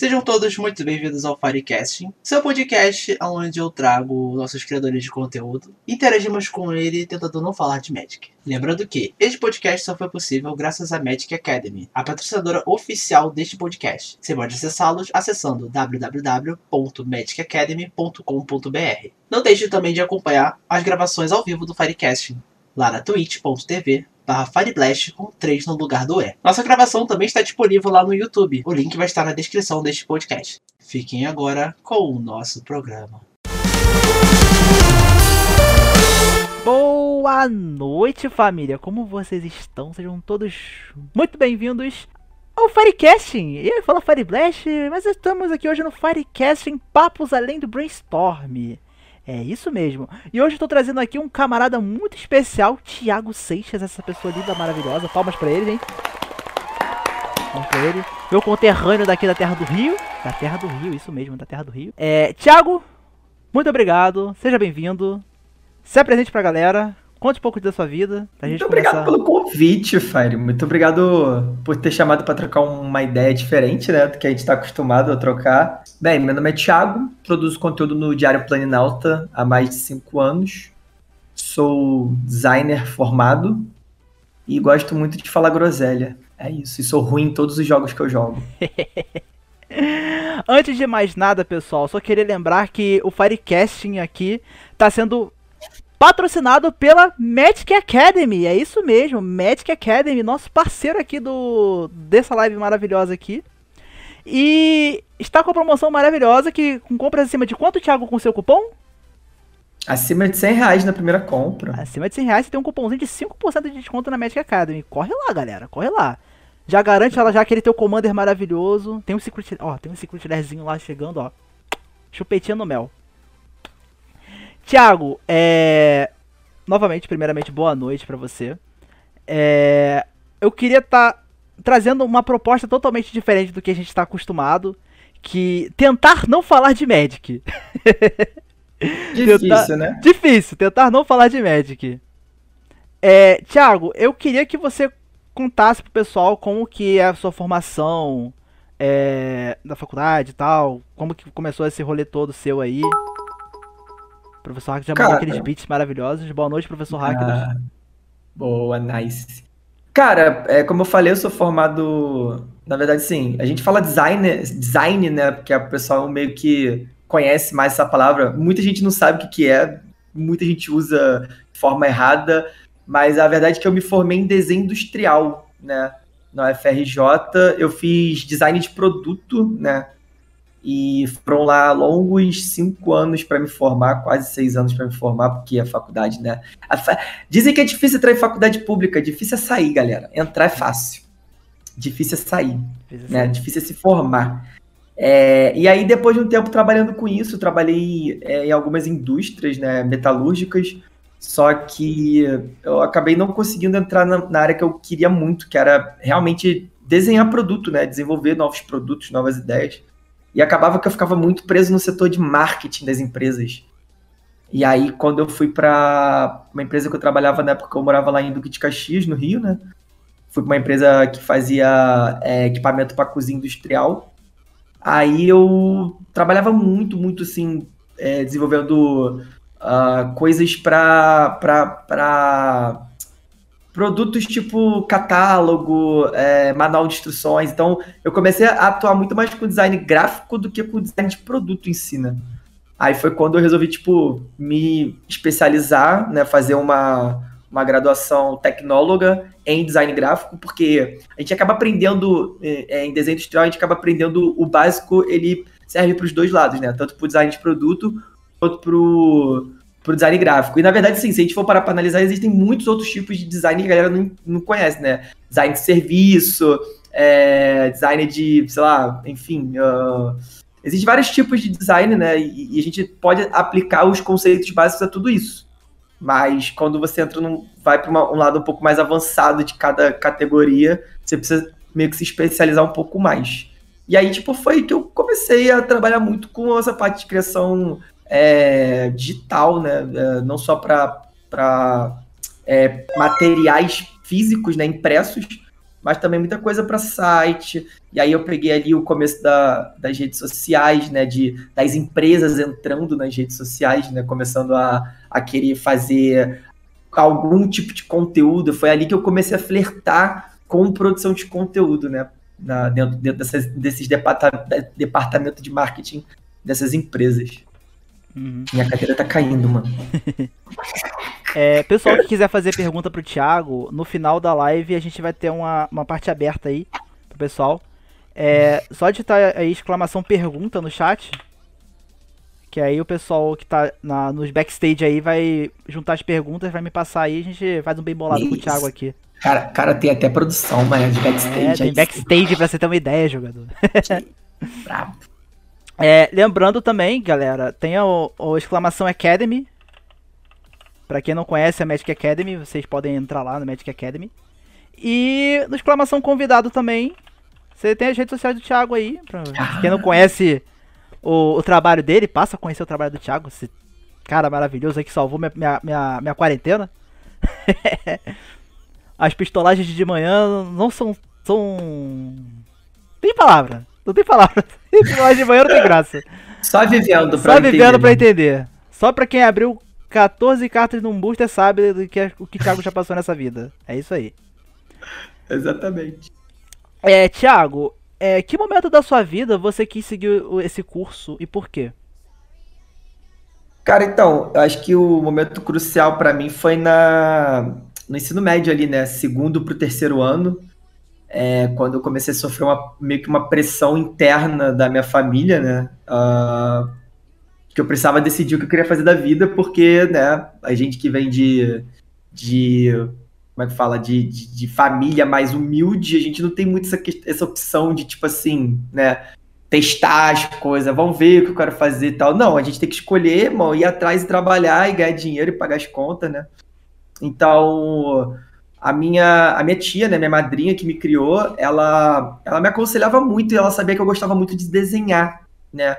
Sejam todos muito bem-vindos ao Firecasting, seu podcast onde eu trago nossos criadores de conteúdo e interagimos com ele tentando não falar de Magic. Lembrando que este podcast só foi possível graças à Magic Academy, a patrocinadora oficial deste podcast. Você pode acessá-los acessando www.magicacademy.com.br. Não deixe também de acompanhar as gravações ao vivo do Firecasting lá na twitch.tv barra Fireblast com 3 no lugar do E. Nossa gravação também está disponível lá no YouTube. O link vai estar na descrição deste podcast. Fiquem agora com o nosso programa. Boa noite, família! Como vocês estão? Sejam todos muito bem-vindos ao Firecasting! E aí, fala Fireblast, mas estamos aqui hoje no Firecasting Papos Além do Brainstorm. É isso mesmo. E hoje tô trazendo aqui um camarada muito especial, Thiago Seixas, essa pessoa linda, maravilhosa. Palmas pra ele, hein? Palmas pra ele. Meu conterrâneo daqui da Terra do Rio. Da Terra do Rio, isso mesmo, da Terra do Rio. É, Thiago, muito obrigado. Seja bem-vindo. Se apresente pra galera. Conte um pouco da sua vida. Muito obrigado pelo convite, Fire. Muito obrigado por ter chamado para trocar uma ideia diferente, né? Do que a gente está acostumado a trocar. Bem, meu nome é Thiago, produzo conteúdo no Diário Planinalta há mais de cinco anos. Sou designer formado e gosto muito de falar groselha. É isso, e sou ruim em todos os jogos que eu jogo. Antes de mais nada, pessoal, só queria lembrar que o Firecasting aqui está sendo patrocinado pela Magic Academy. É isso mesmo, Magic Academy, nosso parceiro aqui do dessa live maravilhosa aqui. E está com a promoção maravilhosa que com compras acima de quanto, Thiago, com seu cupom? Acima de 100 reais na primeira compra. Acima de 100 reais você tem um cupomzinho de 5% de desconto na Magic Academy. Corre lá, galera, corre lá. Já garante ela já aquele teu Commander maravilhoso. Tem um Secret, ó, tem um Secret lá chegando, ó. Chupetinha no mel. Tiago, é... novamente, primeiramente, boa noite para você. É... Eu queria estar tá trazendo uma proposta totalmente diferente do que a gente está acostumado, que tentar não falar de Magic. Difícil, tentar... né? Difícil, tentar não falar de Magic. É, Tiago, eu queria que você contasse pro pessoal como que é a sua formação é, da faculdade e tal, como que começou esse rolê todo seu aí. Professor Hack já mandou aqueles beats maravilhosos. Boa noite, professor Hack. Ah, boa, nice. Cara, é, como eu falei, eu sou formado. Na verdade, sim, a gente fala design, design, né? Porque o pessoal meio que conhece mais essa palavra. Muita gente não sabe o que, que é, muita gente usa de forma errada, mas a verdade é que eu me formei em desenho industrial, né? Na UFRJ, eu fiz design de produto, né? E foram lá longos cinco anos para me formar, quase seis anos para me formar, porque a faculdade, né? A fa... Dizem que é difícil entrar em faculdade pública, difícil é sair, galera. Entrar é fácil. Difícil é sair, difícil né? Difícil é se formar. É, e aí, depois de um tempo trabalhando com isso, trabalhei é, em algumas indústrias né, metalúrgicas, só que eu acabei não conseguindo entrar na, na, área que eu queria muito, que era realmente desenhar produto, né, desenvolver novos produtos, novas ideias. E acabava que eu ficava muito preso no setor de marketing das empresas. E aí, quando eu fui para uma empresa que eu trabalhava na época eu morava lá em Duque de Caxias, no Rio, né? Fui para uma empresa que fazia é, equipamento para cozinha industrial. Aí eu trabalhava muito, muito assim, é, desenvolvendo uh, coisas para produtos tipo catálogo, é, manual de instruções. Então, eu comecei a atuar muito mais com design gráfico do que com design de produto em si, né? Aí foi quando eu resolvi, tipo, me especializar, né? Fazer uma, uma graduação tecnóloga em design gráfico, porque a gente acaba aprendendo é, em desenho industrial, a gente acaba aprendendo o básico, ele serve para os dois lados, né? Tanto para o design de produto, quanto para o pro design gráfico. E na verdade, sim, se a gente for parar para analisar, existem muitos outros tipos de design que a galera não, não conhece, né? Design de serviço, é, design de, sei lá, enfim. Uh, Existem vários tipos de design, né? E, e, a gente pode aplicar os conceitos básicos a tudo isso. Mas quando você entra num, vai para um lado um pouco mais avançado de cada categoria, você precisa meio que se especializar um pouco mais. E aí, tipo, foi que eu comecei a trabalhar muito com essa parte de criação é, digital, né? É, não só para é, materiais físicos, né, impressos, mas também muita coisa para site. E aí eu peguei ali o começo da, das redes sociais, né, de, das empresas entrando nas redes sociais, né, começando a, a querer fazer algum tipo de conteúdo. Foi ali que eu comecei a flertar com produção de conteúdo, né, na, dentro, dentro dessas, desses departamentos departamento de marketing dessas empresas. Uhum. Minha carteira tá caindo, mano. é, pessoal que quiser fazer pergunta pro Thiago, no final da live a gente vai ter uma, uma parte aberta aí pro pessoal. É, só digitar aí exclamação pergunta no chat. Que aí o pessoal que tá na, nos backstage aí vai juntar as perguntas, vai me passar aí, a gente faz um bem bolado Isso. com o Thiago aqui. Cara, cara, tem até produção, mano, de backstage. É, tem backstage pra você ter uma ideia, jogador. Bravo. É, lembrando também, galera, tem o, o exclamação Academy. Pra quem não conhece a Magic Academy, vocês podem entrar lá no Magic Academy. E no exclamação convidado também. Você tem as redes sociais do Thiago aí. Pra ah. quem não conhece o, o, trabalho dele, passa a conhecer o trabalho do Thiago. Esse cara maravilhoso aí que salvou minha, minha, minha, minha quarentena. as pistolagens de manhã não são. são. Tem palavra. Não tem palavra. Pistolagem de manhã não tem graça. Só vivendo pra Só entender. vivendo pra entender. Só pra quem abriu 14 cartas num booster sabe do que, o que Thiago já passou nessa vida. É isso aí. Exatamente. É, Thiago, é, que momento da sua vida você quis seguir esse curso e por quê? Cara, então, eu acho que o momento crucial para mim foi na no ensino médio ali, né? Segundo pro terceiro ano é, quando eu comecei a sofrer uma, meio que uma pressão interna da minha família, né? Uh, que eu precisava decidir o que eu queria fazer da vida, porque, né, a gente que vem de, de como é que fala, de, de, de família mais humilde, a gente não tem muito essa, essa opção de, tipo assim, né, testar as coisas, vamos ver o que eu quero fazer e tal. Não, a gente tem que escolher, irmão, ir atrás e trabalhar e ganhar dinheiro e pagar as contas, né? Então, a minha, a minha tia, né, minha madrinha que me criou, ela, ela me aconselhava muito e ela sabia que eu gostava muito de desenhar, né?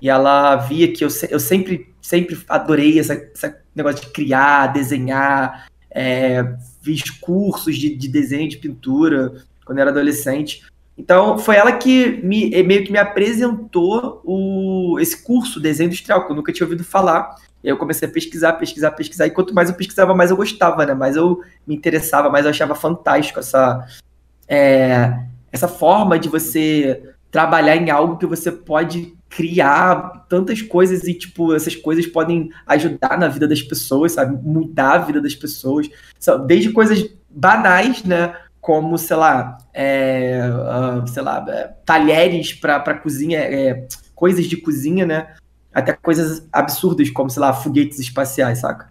E ela via que eu, eu sempre, sempre adorei esse negócio de criar, desenhar, é, fiz cursos de, de desenho, de pintura quando eu era adolescente. Então, foi ela que me, meio que me apresentou o, esse curso, desenho industrial, que eu nunca tinha ouvido falar. E aí eu comecei a pesquisar, pesquisar, pesquisar. E quanto mais eu pesquisava, mais eu gostava, né? Mais eu me interessava, mais eu achava fantástico essa, é, essa forma de você trabalhar em algo que você pode criar tantas coisas e, tipo, essas coisas podem ajudar na vida das pessoas, sabe? Mudar a vida das pessoas. Desde coisas banais, né? Como, sei lá, é, uh, sei lá, é, talheres para cozinha, é, coisas de cozinha, né? até coisas absurdas, como, sei lá, foguetes espaciais, saca?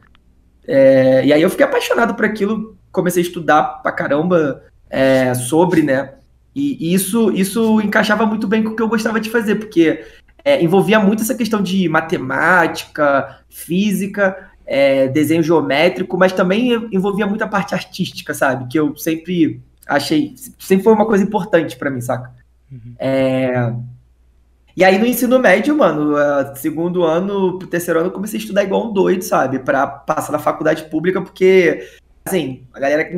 É, e aí eu fiquei apaixonado por aquilo, comecei a estudar pra caramba é, sobre, né? E, isso, isso encaixava muito bem com o que eu gostava de fazer, porque é, envolvia muito essa questão de matemática, física, é, desenho geométrico, mas também envolvia muita parte artística, sabe? Que eu sempre achei, sempre foi uma coisa importante para mim, saca? Uhum. É, e aí no ensino médio, mano, segundo ano pro terceiro ano, eu comecei a estudar igual um doido, sabe? Pra passar na faculdade pública, porque, assim, a galera.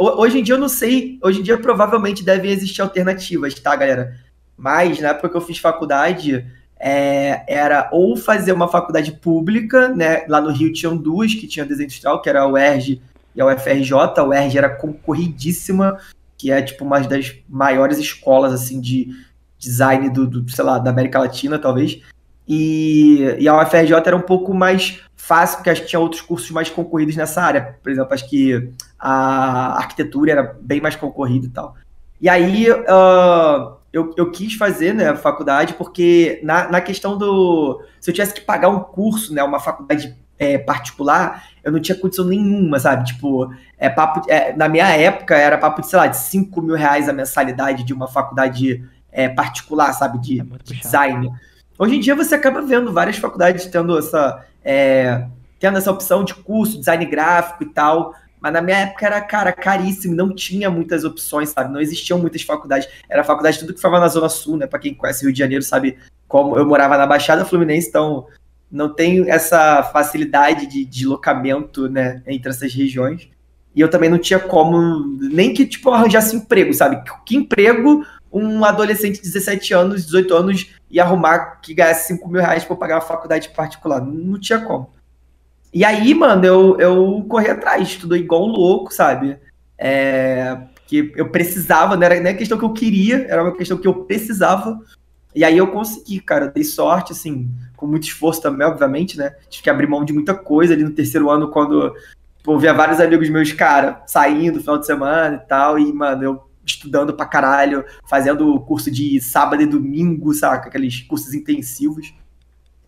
Hoje em dia eu não sei, hoje em dia provavelmente devem existir alternativas, tá, galera? Mas na época que eu fiz faculdade, é, era ou fazer uma faculdade pública, né? Lá no Rio tinham duas que tinham desenho industrial, que era a UERJ e a UFRJ. A UERJ era concorridíssima, que é, tipo, uma das maiores escolas, assim, de design do, do, sei lá, da América Latina, talvez. E, e a UFRJ era um pouco mais fácil, porque acho que tinha outros cursos mais concorridos nessa área. Por exemplo, acho que a arquitetura era bem mais concorrida e tal. E aí uh, eu, eu quis fazer né, a faculdade, porque na, na questão do. Se eu tivesse que pagar um curso, né, uma faculdade é, particular, eu não tinha condição nenhuma, sabe? Tipo, é papo, é, na minha época era papo de, sei lá, de 5 mil reais a mensalidade de uma faculdade é, particular, sabe, de, é de design. Hoje em dia você acaba vendo várias faculdades tendo essa, é, tendo essa opção de curso, design gráfico e tal, mas na minha época era, cara, caríssimo, não tinha muitas opções, sabe? Não existiam muitas faculdades. Era faculdade tudo que ficava na Zona Sul, né? Pra quem conhece Rio de Janeiro sabe como eu morava na Baixada Fluminense, então não tem essa facilidade de deslocamento, né, entre essas regiões. E eu também não tinha como, nem que, tipo, arranjasse emprego, sabe? Que emprego um adolescente de 17 anos, 18 anos ia arrumar que ganhasse 5 mil reais pra pagar uma faculdade particular? Não tinha como. E aí, mano, eu, eu corri atrás, estudei igual um louco, sabe? É, que eu precisava, não era nem questão que eu queria, era uma questão que eu precisava. E aí eu consegui, cara, dei sorte, assim, com muito esforço também, obviamente, né? Tive que abrir mão de muita coisa ali no terceiro ano, quando pô, via vários amigos meus, cara, saindo no final de semana e tal, e, mano, eu estudando pra caralho, fazendo curso de sábado e domingo, saca? Aqueles cursos intensivos.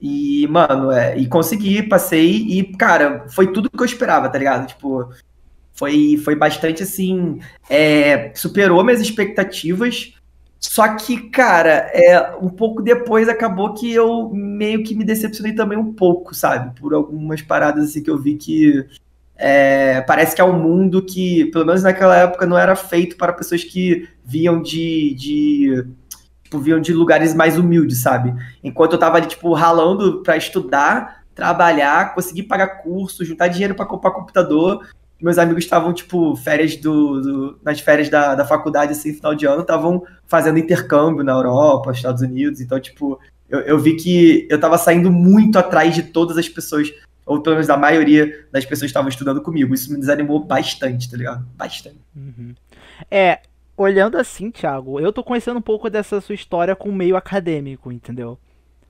E, mano, é, e consegui, passei e, cara, foi tudo que eu esperava, tá ligado? Tipo, foi, foi bastante assim. É, superou minhas expectativas. Só que, cara, é, um pouco depois acabou que eu meio que me decepcionei também um pouco, sabe? Por algumas paradas assim que eu vi que é, parece que é um mundo que, pelo menos naquela época, não era feito para pessoas que vinham de, de tipo, vinham de lugares mais humildes, sabe? Enquanto eu tava ali, tipo, ralando para estudar, trabalhar, conseguir pagar curso, juntar dinheiro para comprar computador, meus amigos estavam, tipo, férias do, do, nas férias da, da faculdade, assim, final de ano, estavam fazendo intercâmbio na Europa, Estados Unidos. Então, tipo, eu, eu vi que eu tava saindo muito atrás de todas as pessoas, ou pelo menos da maioria das pessoas que estavam estudando comigo. Isso me desanimou bastante, tá ligado? Bastante. Uhum. É, olhando assim, Thiago, eu tô conhecendo um pouco dessa sua história com o meio acadêmico, entendeu?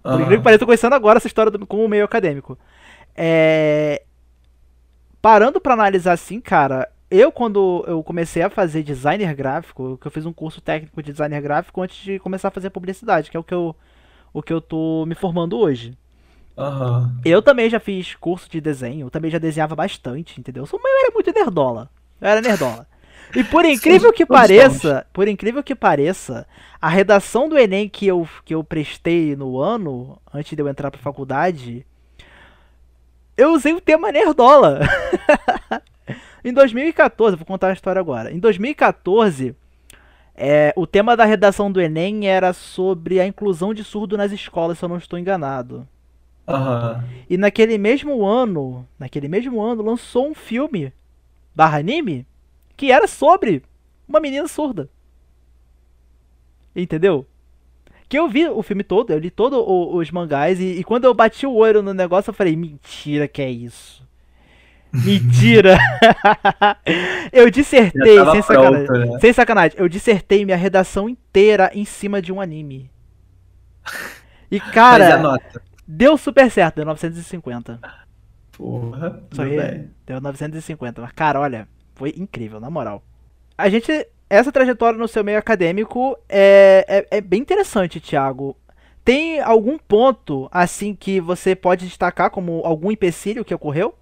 Por incrível que pareça, eu tô conhecendo agora essa história com o meio acadêmico. É, parando para analisar assim, cara, eu quando eu comecei a fazer designer gráfico, que eu fiz um curso técnico de designer gráfico antes de começar a fazer publicidade, que é o que eu, o que eu tô me formando hoje. Uhum. Eu também já fiz curso de desenho, eu também já desenhava bastante, entendeu? Eu era muito nerdola. Eu era nerdola. E por incrível que pareça, por incrível que pareça, a redação do Enem que eu, que eu prestei no ano, antes de eu entrar pra faculdade, eu usei o tema Nerdola. em 2014, vou contar a história agora. Em 2014, é, o tema da redação do Enem era sobre a inclusão de surdo nas escolas, se eu não estou enganado. Uhum. E naquele mesmo ano, naquele mesmo ano, lançou um filme barra anime que era sobre uma menina surda. Entendeu? Que eu vi o filme todo, eu li todos os mangás, e, e, quando eu bati o olho no negócio, eu falei, mentira que é isso. Mentira! eu dissertei, sem sacanagem, pronto, né? sem sacanagem, eu dissertei minha redação inteira em cima de um anime. E cara, deu super certo, deu 950. Porra, aí, deu 950. Mas cara, olha, foi incrível, na moral. A gente essa trajetória no seu meio acadêmico é, é, é, bem interessante, Thiago. Tem algum ponto assim que você pode destacar como algum empecilho que ocorreu?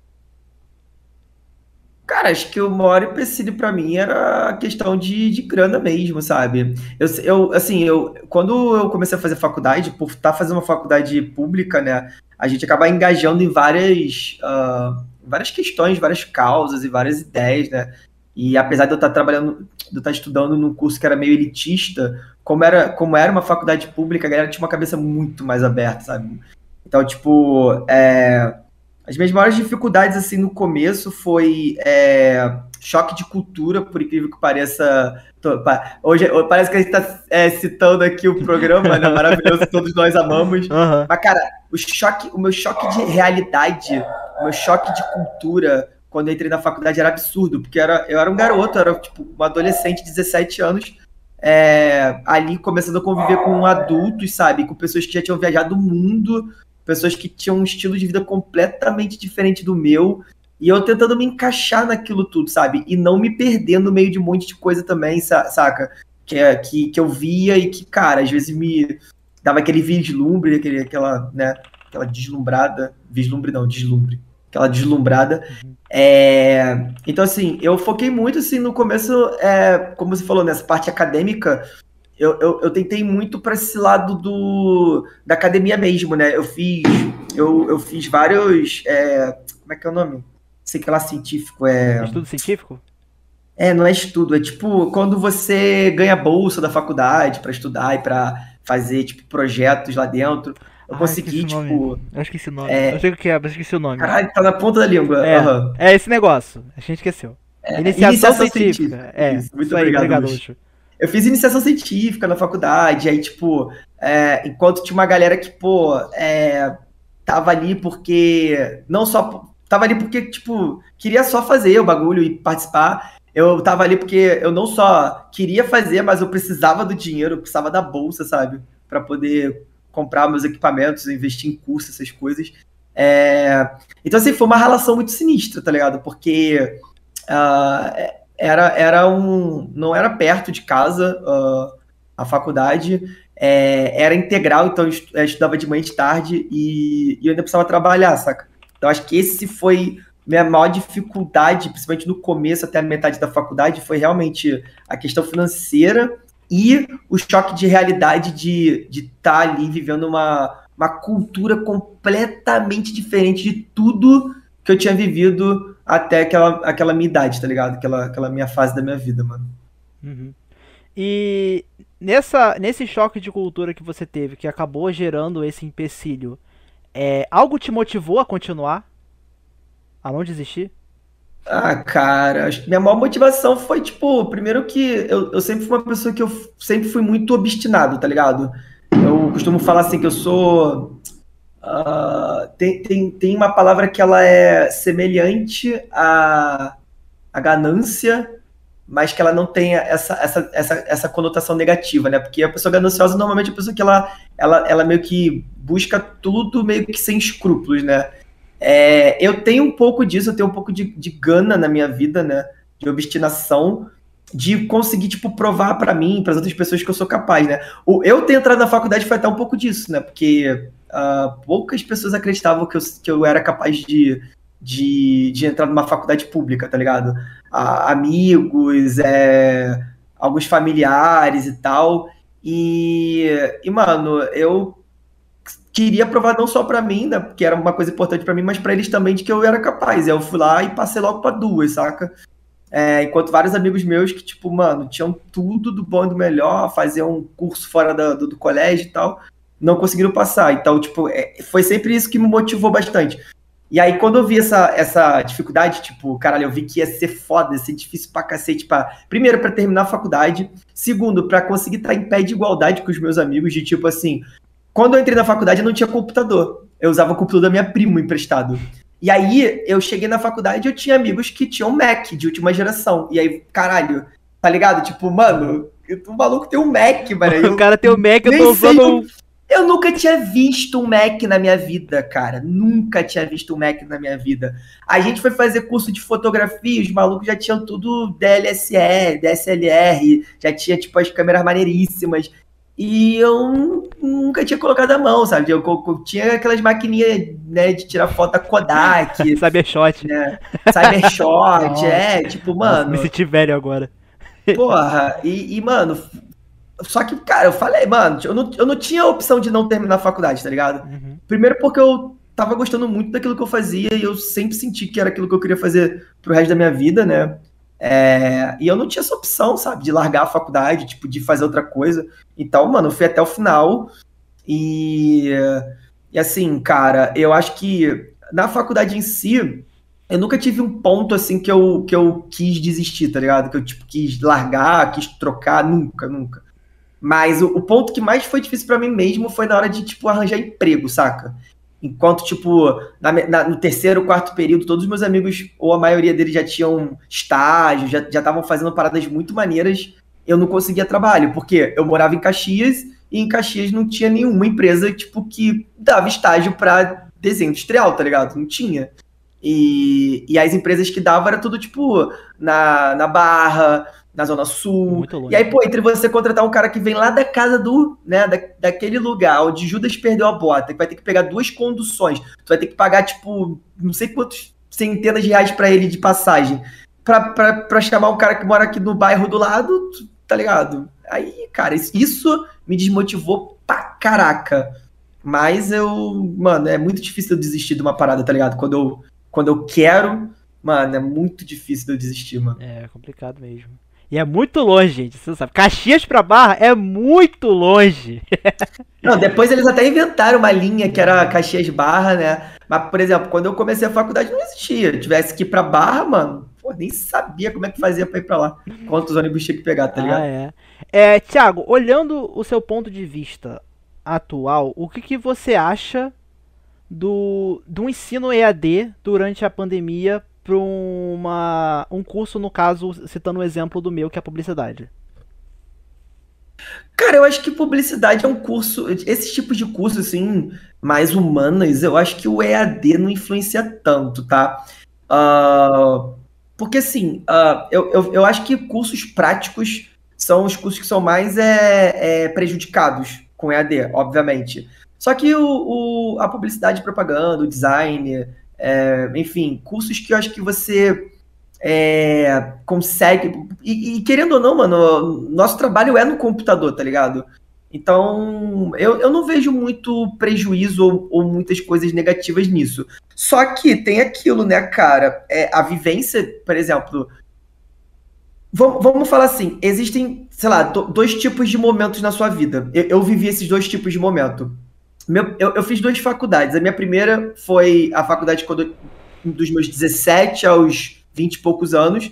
Cara, acho que o maior empecilho para mim era a questão de, de grana mesmo, sabe? Eu, eu, assim, eu, quando eu comecei a fazer faculdade, por estar tá fazendo uma faculdade pública, né, a gente acaba engajando em várias, uh, várias questões, várias causas e várias ideias, né? E apesar de eu estar trabalhando, de eu estar estudando num curso que era meio elitista, como era, como era uma faculdade pública, a galera tinha uma cabeça muito mais aberta, sabe? Então, tipo, é, as minhas maiores dificuldades, assim, no começo foi é, choque de cultura, por incrível que pareça. Hoje parece que a gente está é, citando aqui o programa, né? Maravilhoso, todos nós amamos. Uhum. Mas, cara, o choque, o meu choque de realidade, o meu choque de cultura quando eu entrei na faculdade era absurdo, porque era, eu era um garoto, era tipo um adolescente de 17 anos, é, ali começando a conviver com adultos, sabe? Com pessoas que já tinham viajado o mundo, pessoas que tinham um estilo de vida completamente diferente do meu, e eu tentando me encaixar naquilo tudo, sabe? E não me perder no meio de um monte de coisa também, saca? Que, é, que, que eu via e que, cara, às vezes me dava aquele vislumbre, aquele, aquela, né, aquela deslumbrada, vislumbre não, deslumbre aquela deslumbrada. Uhum. É, então, assim, eu foquei muito, assim, no começo, é, como você falou, nessa parte acadêmica, eu, eu, eu tentei muito para esse lado do, da academia mesmo, né? Eu fiz, eu, eu fiz vários, é, como é que é o nome? Sei que lá científico, é... Estudo científico? É, não é estudo, é tipo quando você ganha bolsa da faculdade para estudar e para fazer, tipo, projetos lá dentro. Eu consegui, tipo. Eu esqueci o nome. É... Eu sei o que é, mas esqueci o nome. Caralho, tá na ponta da língua. É, uhum. é esse negócio. A gente esqueceu. É, Iniciação, científica. É, Isso, muito isso obrigado, obrigado. Luxo. Eu fiz iniciação científica na faculdade, aí, tipo, é, enquanto tinha uma galera que, pô, é, tava ali porque. Não só. Tava ali porque, tipo, queria só fazer o bagulho e participar. Eu tava ali porque eu não só queria fazer, mas eu precisava do dinheiro, eu precisava da bolsa, sabe? Pra poder comprar meus equipamentos, investir em curso, essas coisas. É, Então, assim, foi uma relação muito sinistra, tá ligado? Porque ah, era, era um. Não era perto de casa ah, a faculdade, é, era integral, então eu estudava de manhã e de tarde e, e eu ainda precisava trabalhar, saca? Então acho que esse foi minha maior dificuldade, principalmente no começo até a metade da faculdade, foi realmente a questão financeira e o choque de realidade de estar ali vivendo uma, uma cultura completamente diferente de tudo que eu tinha vivido até aquela, aquela minha idade, tá ligado? Aquela, aquela minha fase da minha vida, mano. Uhum. E nessa, nesse choque de cultura que você teve, que acabou gerando esse empecilho, é, algo te motivou a continuar? A não desistir? Ah, cara, acho que minha maior motivação foi, tipo, primeiro que eu, eu sempre fui uma pessoa que eu sempre fui muito obstinado, tá ligado? Eu costumo falar assim que eu sou. ah, tem, tem, tem uma palavra que ela é semelhante à, à ganância, mas que ela não tem essa, essa, essa, essa conotação negativa, né? Porque a pessoa gananciosa normalmente é a pessoa que ela, ela, ela meio que busca tudo meio que sem escrúpulos, né? É, eu tenho um pouco disso, eu tenho um pouco de, de gana na minha vida, né? De obstinação, de conseguir, tipo, provar pra mim, para as outras pessoas que eu sou capaz, né? O, eu ter entrado na faculdade foi até um pouco disso, né? Porque ah, poucas pessoas acreditavam que eu, que eu era capaz de, de, de entrar numa faculdade pública, tá ligado? Ah, amigos, é, alguns familiares e tal. E, e, mano, eu queria provar não só pra mim, né, porque era uma coisa importante pra mim, mas pra eles também de que eu era capaz. Eu fui lá e passei logo pra duas, saca? É, enquanto vários amigos meus que, tipo, mano, tinham tudo do bom e do melhor, faziam um curso fora do, do colégio e tal, não conseguiram passar. Então, tipo, é, foi sempre isso que me motivou bastante. E aí, quando eu vi essa, essa dificuldade, tipo, caralho, eu vi que ia ser foda, ia ser difícil pra cacete. Pra, primeiro, pra terminar a faculdade. Segundo, pra conseguir estar em pé de igualdade com os meus amigos, de tipo assim, quando eu entrei na faculdade, eu não tinha computador. Eu usava o computador da minha prima emprestado. E aí, eu cheguei na faculdade e eu tinha amigos que tinham Mac de última geração. E aí, caralho, tá ligado? Tipo, mano, o maluco tem um Mac, mano. o cara tem o Mac, eu tô usando um. Eu nunca tinha visto um Mac na minha vida, cara. Nunca tinha visto um Mac na minha vida. A gente foi fazer curso de fotografia, os malucos já tinham tudo DLSE, DSLR, já tinha, tipo, as câmeras maneiríssimas. E eu nunca tinha colocado a mão, sabe? Eu, co- co- tinha aquelas maquininhas, né, de tirar foto da Kodak, Cybershot. né? Cybershot, Nossa. é, tipo, Nossa, mano. me senti velho agora. Porra, e, e, mano, só que, cara, eu falei, mano, eu não, eu não tinha a opção de não terminar a faculdade, tá ligado? Uhum. Primeiro porque eu tava gostando muito daquilo que eu fazia e eu sempre senti que era aquilo que eu queria fazer pro resto da minha vida, né? É, e eu não tinha essa opção, sabe, de largar a faculdade, tipo, de fazer outra coisa. Então, mano, eu fui até o final e, e assim, cara, eu acho que na faculdade em si, eu nunca tive um ponto assim que eu, que eu quis desistir, tá ligado? Que eu tipo, quis largar, quis trocar, nunca, nunca. Mas o, o ponto que mais foi difícil pra mim mesmo foi na hora de, tipo, arranjar emprego, saca? Enquanto, tipo, na na- no terceiro, quarto período, todos os meus amigos, ou a maioria deles já tinham estágio, já estavam fazendo paradas muito maneiras, eu não conseguia trabalho, porque eu morava em Caxias e em Caxias não tinha nenhuma empresa, tipo, que dava estágio pra desenho industrial, tá ligado? Não tinha. E, e as empresas que davam era tudo, tipo, na, na Barra, na Zona Sul, Muito longe. e aí, pô, entre você contratar um cara que vem lá da casa do, né, da, daquele lugar onde Judas perdeu a bota, que vai ter que pegar duas conduções, tu vai ter que pagar, tipo, não sei quantos centenas de reais pra ele de passagem, pra, pra, pra chamar um cara que mora aqui no bairro do lado, tá ligado? Aí, cara, isso, me desmotivou pra caraca. Mas eu, mano, é muito difícil eu desistir de uma parada, tá ligado? Quando eu, quando eu quero, mano, é muito difícil eu desistir, mano. É complicado mesmo. E é muito longe, gente. Você sabe. Caxias pra Barra é muito longe. Não, depois eles até inventaram uma linha que era Caxias Barra, né? Mas, por exemplo, quando eu comecei a faculdade não existia. Eu tivesse que ir pra Barra, mano, pô, pô, nem sabia como é que fazia pra ir pra lá. Quantos ônibus tinha que pegar, tá ligado? Ah, é. é. Tiago, olhando o seu ponto de vista atual, o que, que você acha do, do ensino EAD durante a pandemia para uma, um curso, no caso, citando o exemplo do meu, que é a publicidade? Cara, eu acho que publicidade é um curso, esse tipo de curso, assim, mais humanas, eu acho que o EAD não influencia tanto, tá? Uh, porque, assim, uh, eu, eu, eu acho que cursos práticos são os cursos que são mais é, é, prejudicados com EAD, obviamente. Só que o, o, a publicidade e propaganda, o design, é, enfim, cursos que eu acho que você é, consegue. E, e, querendo ou não, mano, nosso trabalho é no computador, tá ligado? Então, eu, eu não vejo muito prejuízo ou, ou muitas coisas negativas nisso. Só que tem aquilo, né, cara? É, a vivência, por exemplo. Vamos, falar assim: existem, sei lá, do, dois tipos de momentos na sua vida. Eu, eu vivi esses dois tipos de momento. Meu, eu, eu, fiz duas faculdades. A minha primeira foi a faculdade quando, dos meus 17 aos 20 e poucos anos,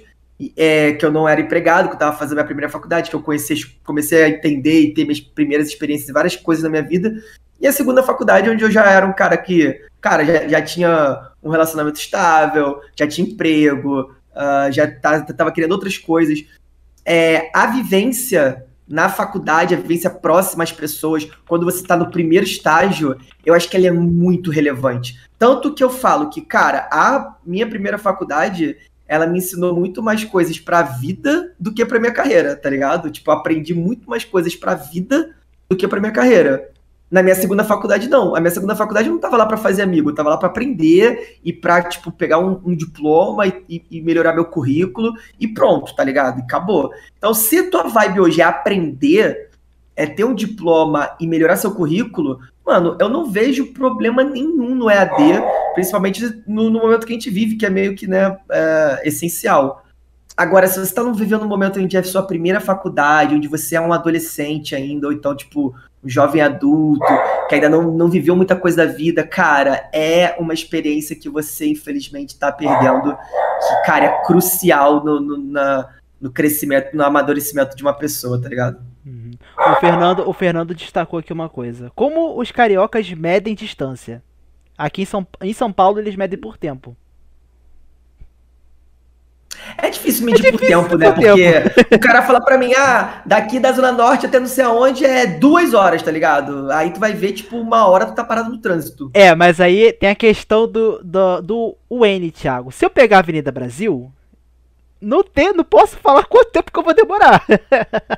é, que eu não era empregado, que eu estava fazendo a minha primeira faculdade, que eu comecei, comecei a entender e ter minhas primeiras experiências em várias coisas na minha vida. E a segunda faculdade, onde eu já era um cara que, cara, já, já tinha um relacionamento estável, já tinha emprego, uh, já estava querendo outras coisas. É, a vivência na faculdade, a vivência próxima às pessoas, quando você está no primeiro estágio, eu acho que ela é muito relevante. Tanto que eu falo que, cara, a minha primeira faculdade, ela me ensinou muito mais coisas para a vida do que para minha carreira, tá ligado? Tipo, aprendi muito mais coisas para a vida do que para minha carreira. Na minha segunda faculdade, não. A minha segunda faculdade eu não tava lá para fazer amigo, eu tava lá para aprender e pra, tipo, pegar um, um diploma e, e, melhorar meu currículo e pronto, tá ligado? E acabou. Então, se tua vibe hoje é aprender, é ter um diploma e melhorar seu currículo, mano, eu não vejo problema nenhum no EAD, principalmente no, no momento que a gente vive, que é meio que, né, é, essencial. Agora, se você está vivendo um momento onde é sua primeira faculdade, onde você é um adolescente ainda, ou então, tipo, um jovem adulto, que ainda não, não viveu muita coisa da vida, cara, é uma experiência que você, infelizmente, está perdendo, que, cara, é crucial no, no, na, no crescimento, no amadurecimento de uma pessoa, tá ligado? Uhum. O, Fernando, o Fernando destacou aqui uma coisa. Como os cariocas medem distância? Aqui em São, em São Paulo eles medem por tempo. É difícil medir é difícil por tempo, né? Porque tempo. o cara fala pra mim, ah, daqui da Zona Norte até não sei aonde é duas horas, tá ligado? Aí tu vai ver, tipo, uma hora tu tá parado no trânsito. É, mas aí tem a questão do, do, do UN, Thiago. Se eu pegar a Avenida Brasil, não, tem, não posso falar quanto tempo que eu vou demorar.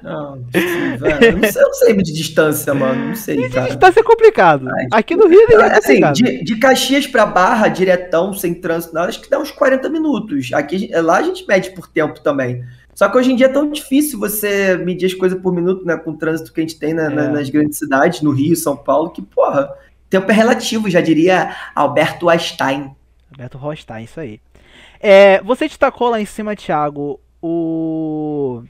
Não, velho, eu, não sei, eu não sei de distância, mano. Não sei, de distância é complicado. Aqui no Rio é assim, de, de Caxias pra Barra, diretão, sem trânsito, acho que dá uns 40 minutos. Aqui, lá a gente mede por tempo também. Só que hoje em dia é tão difícil você medir as coisas por minuto, né? Com o trânsito que a gente tem na, é. na, nas grandes cidades, no Rio, São Paulo, que, porra, tempo é relativo, já diria Alberto Einstein. Alberto Einstein, isso aí. É, você destacou lá em cima, Thiago, o.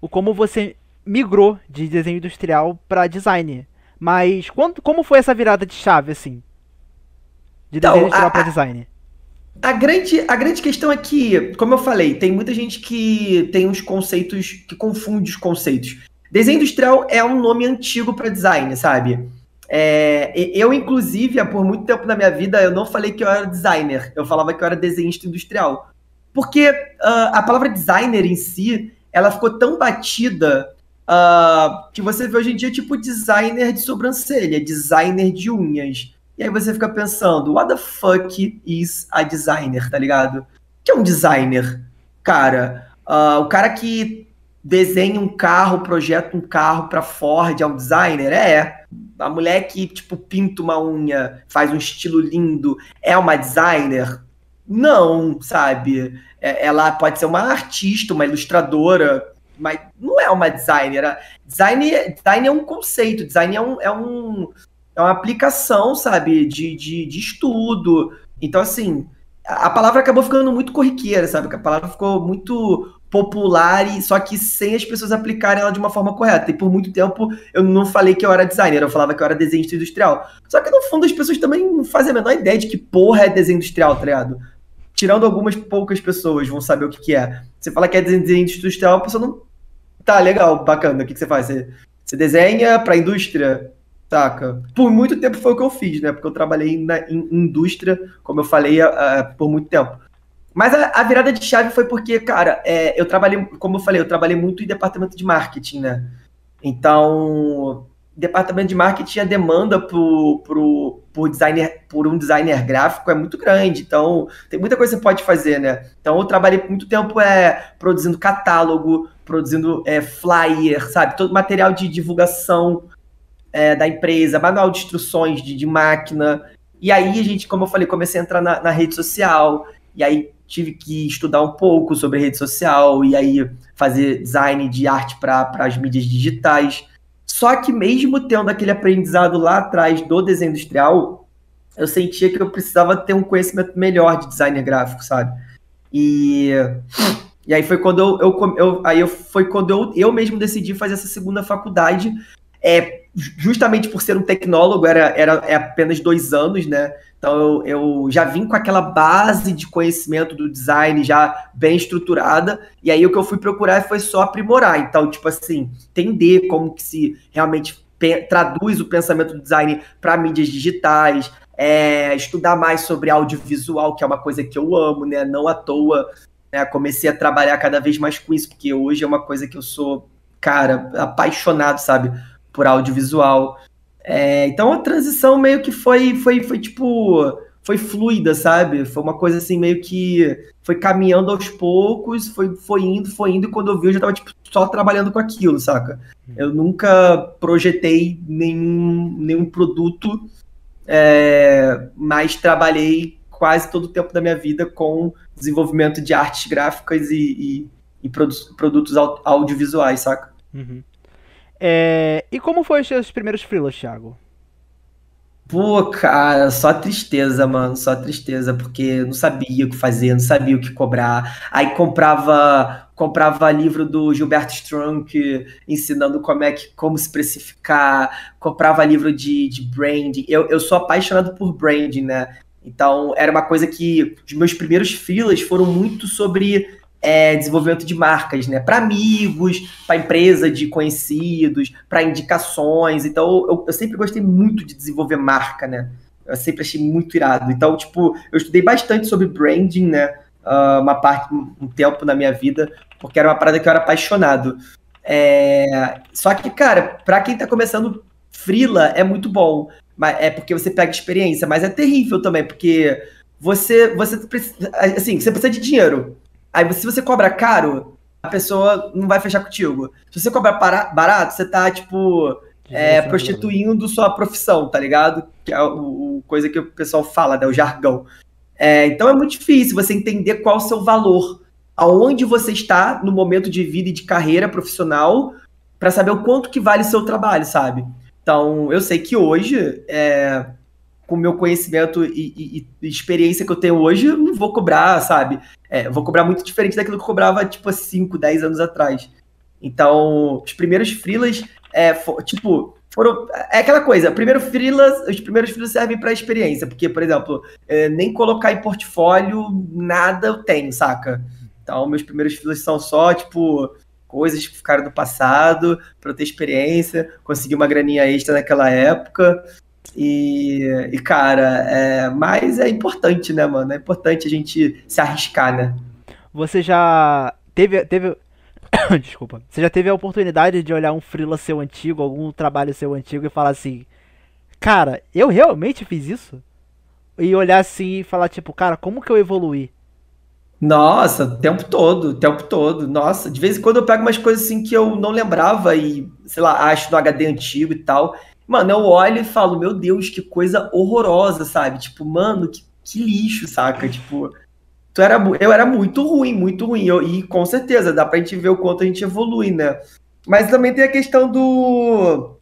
o como você migrou de desenho industrial para design. Mas quando, como foi essa virada de chave, assim? De desenho então, industrial para design? A grande, a grande questão é que, como eu falei, tem muita gente que tem uns conceitos, que confunde os conceitos. Desenho industrial é um nome antigo para design, sabe? É, eu, inclusive, por muito tempo na minha vida, eu não falei que eu era designer, eu falava que eu era desenhista industrial. Porque uh, a palavra designer em si, ela ficou tão batida uh, que você vê hoje em dia tipo designer de sobrancelha, designer de unhas. E aí você fica pensando, what the fuck is a designer, tá ligado? O que é um designer? Cara, uh, o cara que desenha um carro, projeta um carro para Ford, é um designer? É. A mulher que, tipo, pinta uma unha, faz um estilo lindo, é uma designer? Não, sabe? É, ela pode ser uma artista, uma ilustradora, mas não é uma designer. Design, design é um conceito, design é, um, é, um, é uma aplicação, sabe, de, de, de estudo. Então, assim, a palavra acabou ficando muito corriqueira, sabe? A palavra ficou muito popular, e só que sem as pessoas aplicarem ela de uma forma correta. E por muito tempo eu não falei que eu era designer, eu falava que eu era desenhista industrial. Só que no fundo as pessoas também não fazem a menor ideia de que porra é desenho industrial, tá ligado? tirando algumas poucas pessoas vão saber o que, que é. Você fala que é desenho industrial, a pessoa não. Tá, legal, bacana. O que, que você faz? Você, você desenha para indústria, saca? Por muito tempo foi o que eu fiz, né? Porque eu trabalhei na, em indústria, como eu falei, uh, por muito tempo. Mas a, a, virada de chave foi porque, cara, é, eu trabalhei, como eu falei, eu trabalhei muito em departamento de marketing, né? Então, departamento de marketing, a demanda por, por, por, designer, por um designer gráfico é muito grande. Então, tem muita coisa que você pode fazer, né? Então, eu trabalhei muito tempo é, produzindo catálogo, produzindo é, flyer, sabe? Todo material de divulgação é, da empresa, manual de instruções de, de, máquina. E aí, a gente, como eu falei, comecei a entrar na, na rede social. E aí, tive que estudar um pouco sobre rede social. E aí, fazer design de arte para as mídias digitais. Só que mesmo tendo aquele aprendizado lá atrás do desenho industrial, eu sentia que eu precisava ter um conhecimento melhor de design gráfico, sabe? E, e aí foi quando eu, eu, eu aí eu, foi quando eu, eu mesmo decidi fazer essa segunda faculdade, é, justamente por ser um tecnólogo, era, era é apenas dois anos, né? Então eu, eu, já vim com aquela base de conhecimento do design já bem estruturada, e aí o que eu fui procurar foi só aprimorar. Então, tipo assim, entender como que se realmente traduz o pensamento do design para mídias digitais, é, estudar mais sobre audiovisual, que é uma coisa que eu amo, né? Não à toa né? comecei a trabalhar cada vez mais com isso, porque hoje é uma coisa que eu sou, cara, apaixonado, sabe, por audiovisual. É, então a transição meio que foi, foi, foi tipo, foi fluida, sabe? Foi uma coisa assim meio que foi caminhando aos poucos, foi, foi indo, foi indo, e quando eu vi eu já tava tipo, só trabalhando com aquilo, saca? Eu nunca projetei nenhum, nenhum produto, é, mas trabalhei quase todo o tempo da minha vida com desenvolvimento de artes gráficas e, e, e produtos audiovisuais, saca? Uhum. É, e como foi os seus primeiros freelas, Thiago? Pô, cara, só tristeza, mano, só tristeza, porque não sabia o que fazer, não sabia o que cobrar. Aí comprava comprava livro do Gilberto Strunk ensinando como é que como se precificar, comprava livro de, de branding. Eu, eu sou apaixonado por branding, né? Então, era uma coisa que os meus primeiros freelas foram muito sobre é, desenvolvimento de marcas, né? Para amigos, para empresa de conhecidos, para indicações. Então, eu, eu, sempre gostei muito de desenvolver marca, né? Eu sempre achei muito irado. Então, tipo, eu estudei bastante sobre branding, né? Uh, uma parte, um tempo na minha vida, porque era uma parada que eu era apaixonado. É... Só que, cara, para quem tá começando frila é muito bom, mas é porque você pega experiência, mas é terrível também, porque você, você assim, você precisa de dinheiro. Aí, se você cobra caro, a pessoa não vai fechar contigo. Se você cobra barato, você tá, tipo, é, prostituindo sua profissão, tá ligado? Que é a coisa que o pessoal fala, né? O jargão. É, então é muito difícil você entender qual o seu valor, aonde você está no momento de vida e de carreira profissional, para saber o quanto que vale o seu trabalho, sabe? Então, eu sei que hoje, é, com o meu conhecimento e, e, e, experiência que eu tenho hoje, eu não vou cobrar, sabe? É, vou cobrar muito diferente daquilo que eu cobrava, tipo, 5, 10 anos atrás. Então, os primeiros freelas, é, for, tipo, foram. É aquela coisa, primeiro freelas, os primeiros freelas servem para experiência, porque, por exemplo, é, nem colocar em portfólio nada eu tenho, saca? Então, meus primeiros freelas são só, tipo, coisas que ficaram do passado, para eu ter experiência, conseguir uma graninha extra naquela época. E, e cara, é, mas é importante, né, mano? É importante a gente se arriscar, né? Você já teve, teve Desculpa. Você já teve a oportunidade de olhar um freela seu antigo, algum trabalho seu antigo e falar assim: Cara, eu realmente fiz isso? E olhar assim e falar, tipo, cara, como que eu evoluí? Nossa, o tempo todo, o tempo todo. Nossa, de vez em quando eu pego umas coisas assim que eu não lembrava e, sei lá, acho no HD antigo e tal. Mano, eu olho e falo, meu Deus, que coisa horrorosa, sabe? Tipo, mano, que, que lixo, saca? Tipo, tu era, eu era muito ruim, muito ruim. Eu, e com certeza, dá pra gente ver o quanto a gente evolui, né? Mas também tem a questão do,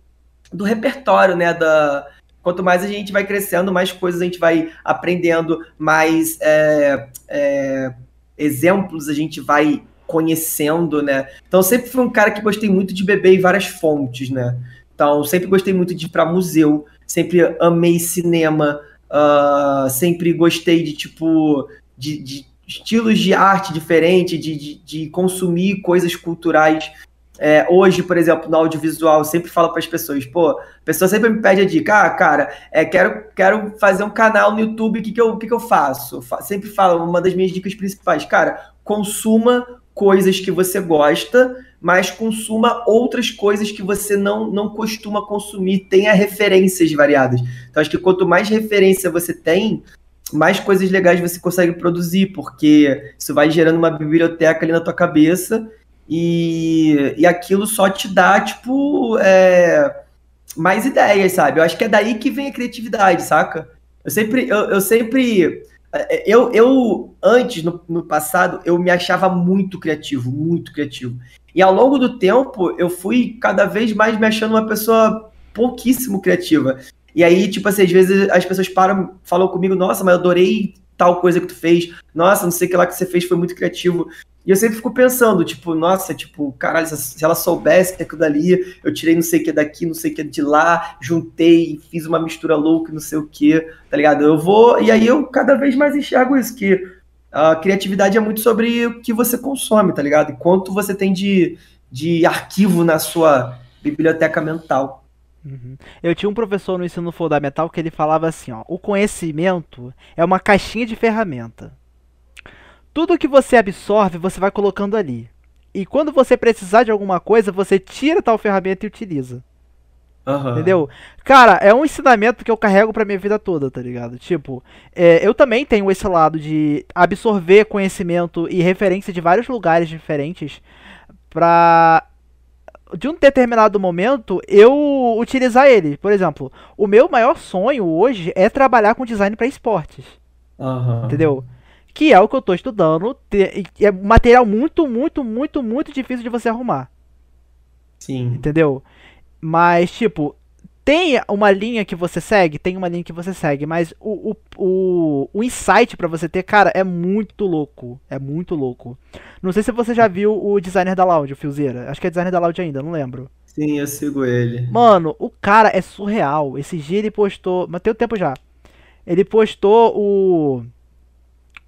do repertório, né? Da, quanto mais a gente vai crescendo, mais coisas a gente vai aprendendo, mais é, é, exemplos a gente vai conhecendo, né? Então sempre fui um cara que gostei muito de beber em várias fontes, né? Então sempre gostei muito de ir para museu, sempre amei cinema, uh, sempre gostei de tipo de, de estilos de arte diferentes, de, de, de, consumir coisas culturais. É, hoje, por exemplo, no audiovisual, eu sempre falo para as pessoas, pô, a pessoa sempre me pede a dica, ah, cara, é, quero, quero fazer um canal no YouTube, o que, que, eu, que, que eu faço? Sempre falo, uma das minhas dicas principais, cara, consuma coisas que você gosta, mas consuma outras coisas que você não, não costuma consumir, tenha referências variadas. Então, acho que quanto mais referência você tem, mais coisas legais você consegue produzir, porque isso vai gerando uma biblioteca ali na tua cabeça e, e aquilo só te dá, tipo, é, mais ideias, sabe? Eu acho que é daí que vem a criatividade, saca? Eu sempre, eu, eu sempre eu, eu antes, no, no, passado, eu me achava muito criativo, muito criativo. E ao longo do tempo, eu fui cada vez mais me achando uma pessoa pouquíssimo criativa. E aí, tipo assim, às vezes as pessoas param, falam comigo, nossa, mas eu adorei tal coisa que tu fez. Nossa, não sei o que lá que você fez foi muito criativo. E eu sempre fico pensando, tipo, nossa, tipo, caralho, se ela soubesse que aquilo dali, eu tirei não sei o que daqui, não sei o que de lá, juntei, fiz uma mistura louca, não sei o que, tá ligado? Eu vou, e aí eu cada vez mais enxergo isso, que a criatividade é muito sobre o que você consome, tá ligado? E quanto você tem de, de arquivo na sua biblioteca mental. Uhum. Eu tinha um professor no ensino fundamental que ele falava assim, ó, o conhecimento é uma caixinha de ferramenta. Tudo que você absorve, você vai colocando ali. E quando você precisar de alguma coisa, você tira tal ferramenta e utiliza. Uhum. Entendeu? Cara, é um ensinamento que eu carrego pra minha vida toda, tá ligado? Tipo, é, eu também tenho esse lado de absorver conhecimento e referência de vários lugares diferentes pra. De um determinado momento, eu utilizar ele. Por exemplo, o meu maior sonho hoje é trabalhar com design para esportes. Uhum. Entendeu? Que é o que eu estou estudando. É material muito, muito, muito, muito difícil de você arrumar. Sim. Entendeu? Mas, tipo, tem uma linha que você segue, tem uma linha que você segue, mas o, o, o, o insight para você ter, cara, é muito louco. É muito louco. Não sei se você já viu o designer da Loud, o Filzeira. Acho que é designer da Loud ainda, não lembro. Sim, eu sigo ele. Mano, o cara é surreal. Esse dia ele postou. Mas tem o tempo já. Ele postou o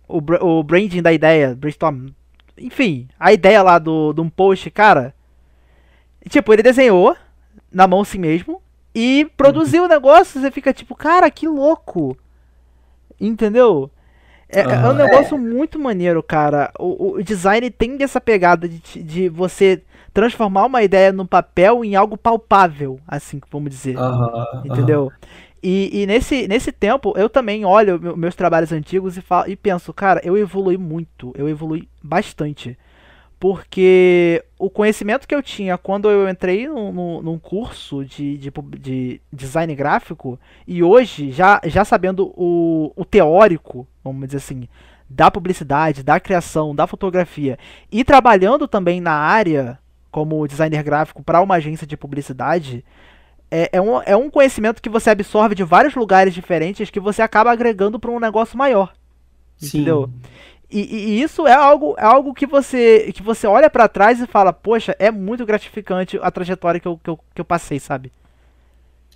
o, o branding da ideia, brainstorm. Enfim, a ideia lá do, de um post, cara. Tipo, ele desenhou na mão assim mesmo e produziu o negócio. Você fica tipo, cara, que louco. Entendeu? É, uhum, é um negócio é. muito maneiro, cara. O, o design tem essa pegada de, de você transformar uma ideia no papel em algo palpável, assim, vamos dizer. Uhum, entendeu? E, e, nesse, nesse tempo, eu também olho meus trabalhos antigos e, falo, e penso, cara, eu evolui muito, eu evolui bastante. Porque o conhecimento que eu tinha quando eu entrei no, no, num curso de, de, de, design gráfico, e hoje, já, já sabendo o, o teórico, vamos dizer assim, da publicidade, da criação, da fotografia, e trabalhando também na área como designer gráfico para uma agência de publicidade, é, é, um, é um conhecimento que você absorve de vários lugares diferentes que você acaba agregando para um negócio maior. Sim. Entendeu? E, e, isso é algo, é algo que você que você olha para trás e fala, poxa, é muito gratificante a trajetória que eu, que eu, que eu passei, sabe?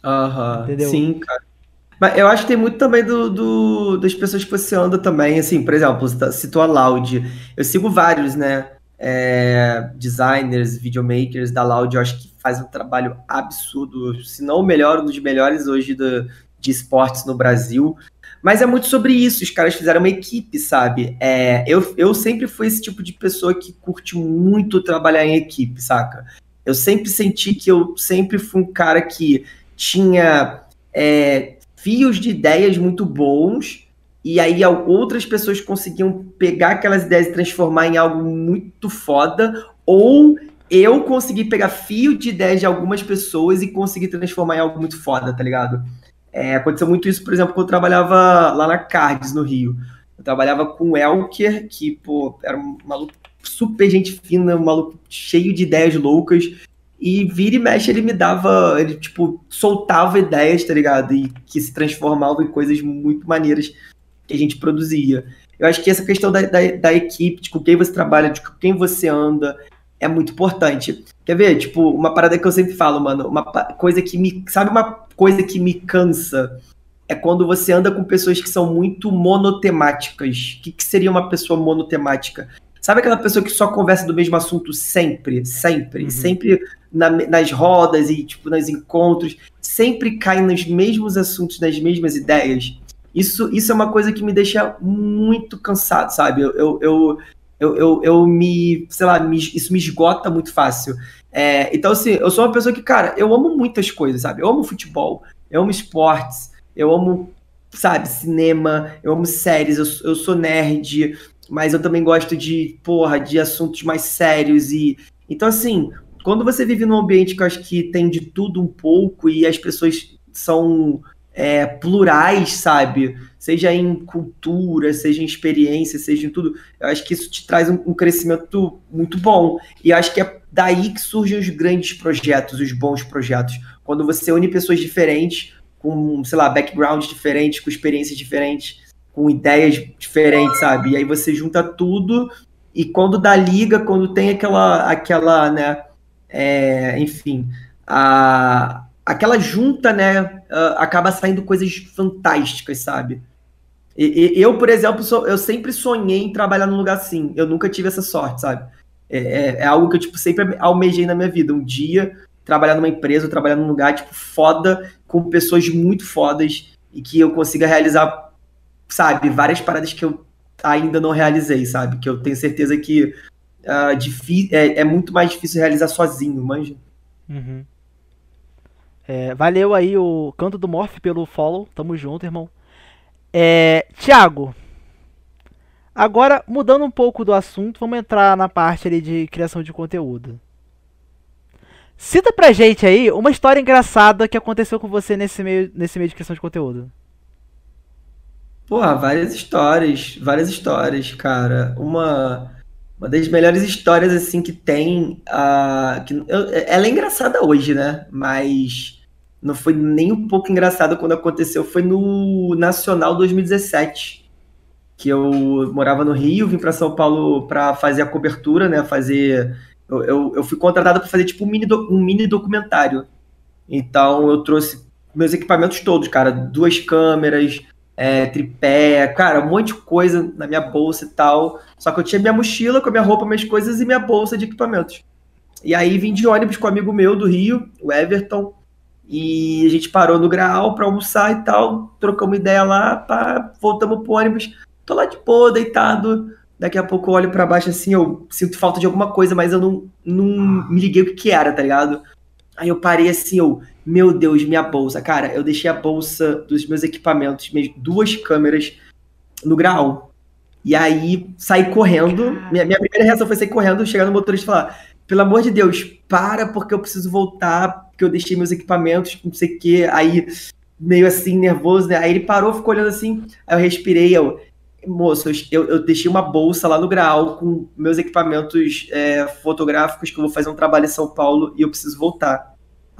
Aham, uhum, sim, cara. Mas eu acho que tem muito também do, do, das pessoas que você anda também, assim, por exemplo, você citou a Loud. Eu sigo vários, né? É, designers, videomakers da Loud, eu acho que faz um trabalho absurdo, se não o melhor, um dos melhores hoje do, de esportes no Brasil. Mas é muito sobre isso, os caras fizeram uma equipe, sabe? É, eu, eu sempre fui esse tipo de pessoa que curte muito trabalhar em equipe, saca? Eu sempre senti que eu sempre fui um cara que tinha é, fios de ideias muito bons, e aí outras pessoas conseguiam pegar aquelas ideias e transformar em algo muito foda, ou eu consegui pegar fio de ideias de algumas pessoas e conseguir transformar em algo muito foda, tá ligado? É, aconteceu muito isso, por exemplo, quando eu trabalhava lá na Cards, no Rio. Eu trabalhava com o Elker, que, pô, era um maluco super gente fina, um maluco cheio de ideias loucas. E vira e mexe, ele me dava, ele, tipo, soltava ideias, tá ligado? E que se transformavam em coisas muito maneiras que a gente produzia. Eu acho que essa questão da, da, da equipe, de com quem você trabalha, de com quem você anda, é muito importante. Quer ver? Tipo, uma parada que eu sempre falo, mano, uma coisa que me. Sabe uma coisa que me cansa? é quando você anda com pessoas que são muito monotemáticas. O que, que seria uma pessoa monotemática? Sabe aquela pessoa que só conversa do mesmo assunto sempre, sempre, uhum. sempre na, nas rodas e tipo nos encontros, sempre cai nos mesmos assuntos, nas mesmas ideias. Isso, isso é uma coisa que me deixa muito cansado, sabe? Eu, eu, eu, eu, eu, eu me, sei lá, me, isso me esgota muito fácil. É, então, assim, eu sou uma pessoa que, cara, eu amo muitas coisas, sabe? Eu amo futebol, eu amo esportes, eu amo, sabe, cinema, eu amo séries, eu, eu sou nerd, mas eu também gosto de, porra, de assuntos mais sérios e. Então, assim, quando você vive num ambiente que eu acho que tem de tudo um pouco e as pessoas são é, plurais, sabe? Seja em cultura, seja em experiência, seja em tudo, eu acho que isso te traz um, um crescimento muito bom. E acho que é daí que surgem os grandes projetos, os bons projetos. Quando você une pessoas diferentes, com, sei lá, backgrounds diferentes, com experiências diferentes com ideias diferentes, sabe? E aí você junta tudo e quando dá liga, quando tem aquela, aquela, né, é, enfim, a, aquela junta, né, acaba saindo coisas fantásticas, sabe? E, e, eu, por exemplo, sou, eu sempre sonhei em trabalhar num lugar assim. Eu nunca tive essa sorte, sabe? É, é, é, algo que eu tipo sempre almejei na minha vida. Um dia trabalhar numa empresa, trabalhar num lugar tipo foda, com pessoas muito fodas e que eu consiga realizar sabe, várias paradas que eu ainda não realizei, sabe? Que eu tenho certeza que uh, é, é, muito mais difícil realizar sozinho, manja. Uhum. É, valeu aí o Canto do Morph pelo follow. Tamo junto, irmão. É, Thiago. Agora, mudando um pouco do assunto, vamos entrar na parte ali de criação de conteúdo. Cita pra gente aí uma história engraçada que aconteceu com você nesse meio, nesse meio de criação de conteúdo. Porra, várias histórias, várias histórias, cara. Uma, uma das melhores histórias, assim, que tem. Uh, que, eu, ela é engraçada hoje, né? Mas não foi nem um pouco engraçada quando aconteceu. Foi no Nacional 2017. Que eu morava no Rio, vim para São Paulo para fazer a cobertura, né? Fazer. Eu, eu, eu fui contratado para fazer tipo um mini, do, um mini documentário. Então eu trouxe meus equipamentos todos, cara. Duas câmeras é, tripé, cara, um monte de coisa na minha bolsa e tal. Só que eu tinha minha mochila com a minha roupa, minhas coisas e minha bolsa de equipamentos. E aí vim de ônibus com um amigo meu do Rio, o Everton, e a gente parou no Graal pra almoçar e tal, trocamos ideia lá, pá, voltamos pro ônibus. Tô lá de boa, deitado. Daqui a pouco eu olho para baixo assim, eu sinto falta de alguma coisa, mas eu não, não me liguei o que, que era, tá ligado? Aí eu parei assim, eu, meu Deus, minha bolsa. Cara, eu deixei a bolsa dos meus equipamentos, minhas duas câmeras, no grau. E aí saí correndo. Minha, minha primeira reação foi sair correndo, chegar no motorista e falar: pelo amor de Deus, para, porque eu preciso voltar, porque eu deixei meus equipamentos, não sei o quê. Aí, meio assim, nervoso, né? Aí ele parou, ficou olhando assim. Aí eu respirei, eu. Moço, eu, eu deixei uma bolsa lá no Graal com meus equipamentos é, fotográficos que eu vou fazer um trabalho em São Paulo e eu preciso voltar.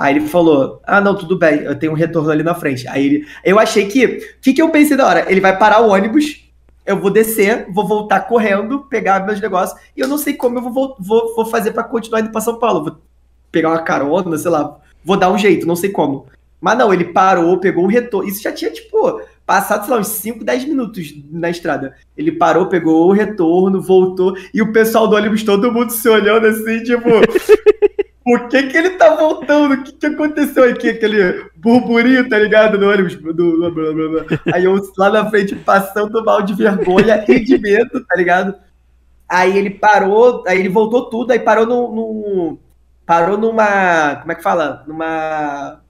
Aí ele falou: Ah, não, tudo bem, eu tenho um retorno ali na frente. Aí ele, eu achei que. O que, que eu pensei da hora? Ele vai parar o ônibus, eu vou descer, vou voltar correndo, pegar meus negócios, e eu não sei como eu vou, vou, vou fazer para continuar indo pra São Paulo. Vou pegar uma carona, sei lá, vou dar um jeito, não sei como. Mas não, ele parou, pegou um retorno. Isso já tinha, tipo, passado, sei lá, uns 5, 10 minutos na estrada. Ele parou, pegou o retorno, voltou, e o pessoal do ônibus, todo mundo se olhando assim, tipo. Por que, que ele tá voltando? O que, que aconteceu aqui? Aquele burburinho, tá ligado? No ônibus. Do, blá, blá, blá. Aí eu lá na frente passando mal de vergonha e de medo, tá ligado? Aí ele parou, aí ele voltou tudo, aí parou no, no. parou numa. Como é que fala? Numa.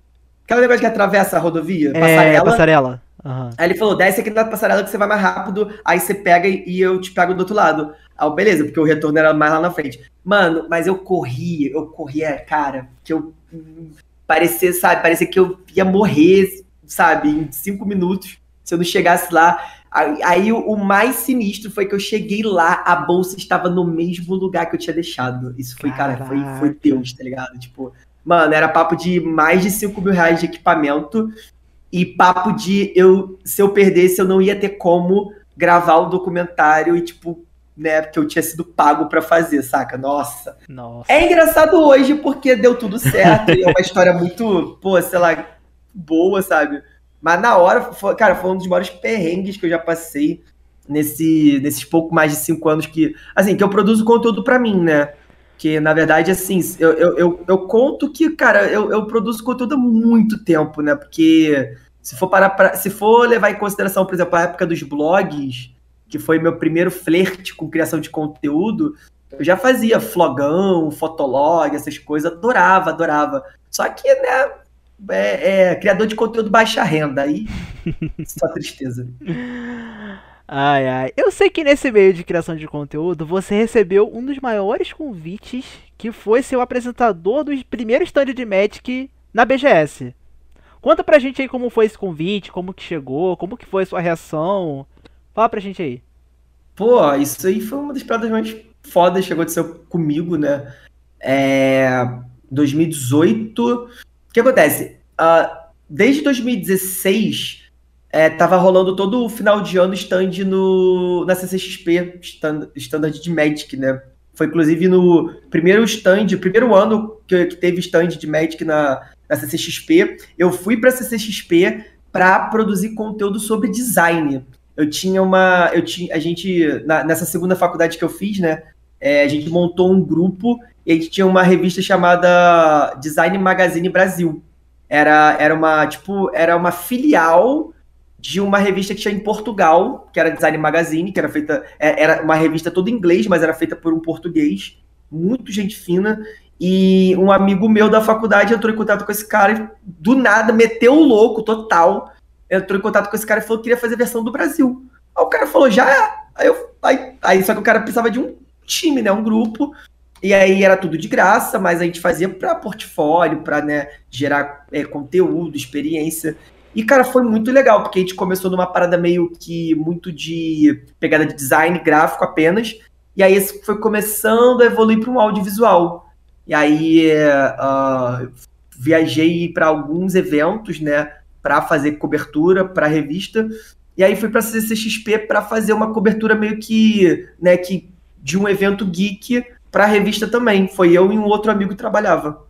Aquela negócio que atravessa a rodovia? É, passarela. passarela. Uhum. Aí ele falou: desce aqui na passarela que você vai mais rápido, aí você pega e eu te pego do outro lado. Aí, beleza, porque o retorno era mais lá na frente. Mano, mas eu corria, eu corria, cara, que eu. Parecia, sabe, parecia que eu ia morrer, sabe, em cinco minutos, se eu não chegasse lá. Aí, aí o, o, mais sinistro foi que eu cheguei lá, a bolsa estava no mesmo lugar que eu tinha deixado. Isso foi, Caraca. cara, foi, foi Deus, tá ligado? Tipo, mano, era papo de mais de 5 mil reais de equipamento e papo de eu, se eu perdesse, eu não ia ter como gravar o documentário e, tipo, né, porque eu tinha sido pago para fazer, saca? Nossa. Nossa. É engraçado hoje porque deu tudo certo e é uma história muito, pô, sei lá, boa, sabe? Mas na hora, foi, cara, foi um dos maiores perrengues que eu já passei nesse, nesses pouco mais de cinco anos que, assim, que eu produzo conteúdo para mim, né? Que, na verdade, assim, eu, eu, eu, eu, conto que, cara, eu, eu produzo conteúdo há muito tempo, né? Porque se for parar pra, se for levar em consideração, por exemplo, a época dos blogs, que foi meu primeiro flerte com criação de conteúdo, eu já fazia flogão, fotolog, essas coisas, adorava, adorava. Só que, né, é, é criador de conteúdo baixa renda, aí só tristeza. Ai, ai. Eu sei que nesse meio de criação de conteúdo você recebeu um dos maiores convites, que foi ser o apresentador do primeiro stand de Magic na BGS. Conta pra gente aí como foi esse convite, como que chegou, como que foi a sua reação. Fala pra gente aí. Pô, isso aí foi uma das paradas mais fodas que aconteceu comigo, né? É... 2018. O que acontece? Uh, desde 2016 é, tava rolando todo o final de ano stand no, na CCXP, stand, de Magic, né? Foi inclusive no primeiro stand, primeiro ano que, que teve stand de Magic na, na CCXP. Eu fui para a CCXP para produzir conteúdo sobre design. Eu tinha uma. Eu tinha, a gente, na, nessa segunda faculdade que eu fiz, né? É, a gente montou um grupo e a gente tinha uma revista chamada Design Magazine Brasil. Era, era uma, tipo, era uma filial de uma revista que tinha em Portugal, que era Design Magazine, que era feita. É, era uma revista toda em inglês, mas era feita por um português, muito gente fina. E um amigo meu da faculdade entrou em contato com esse cara e, do nada, meteu o louco total. Entrou em contato com esse cara e falou que queria fazer a versão do Brasil. Aí o cara falou, já é. Aí, eu, aí, aí só que o cara precisava de um time, né? Um grupo. E aí era tudo de graça, mas a gente fazia para portfólio, para né, gerar é, conteúdo, experiência. E, cara, foi muito legal, porque a gente começou numa parada meio que muito de pegada de design gráfico apenas, e aí foi começando a evoluir para um audiovisual. E aí uh, viajei para alguns eventos, né, para fazer cobertura para revista, e aí fui para a CCXP para fazer uma cobertura meio que, né, que de um evento geek para revista também. Foi eu e um outro amigo que trabalhava.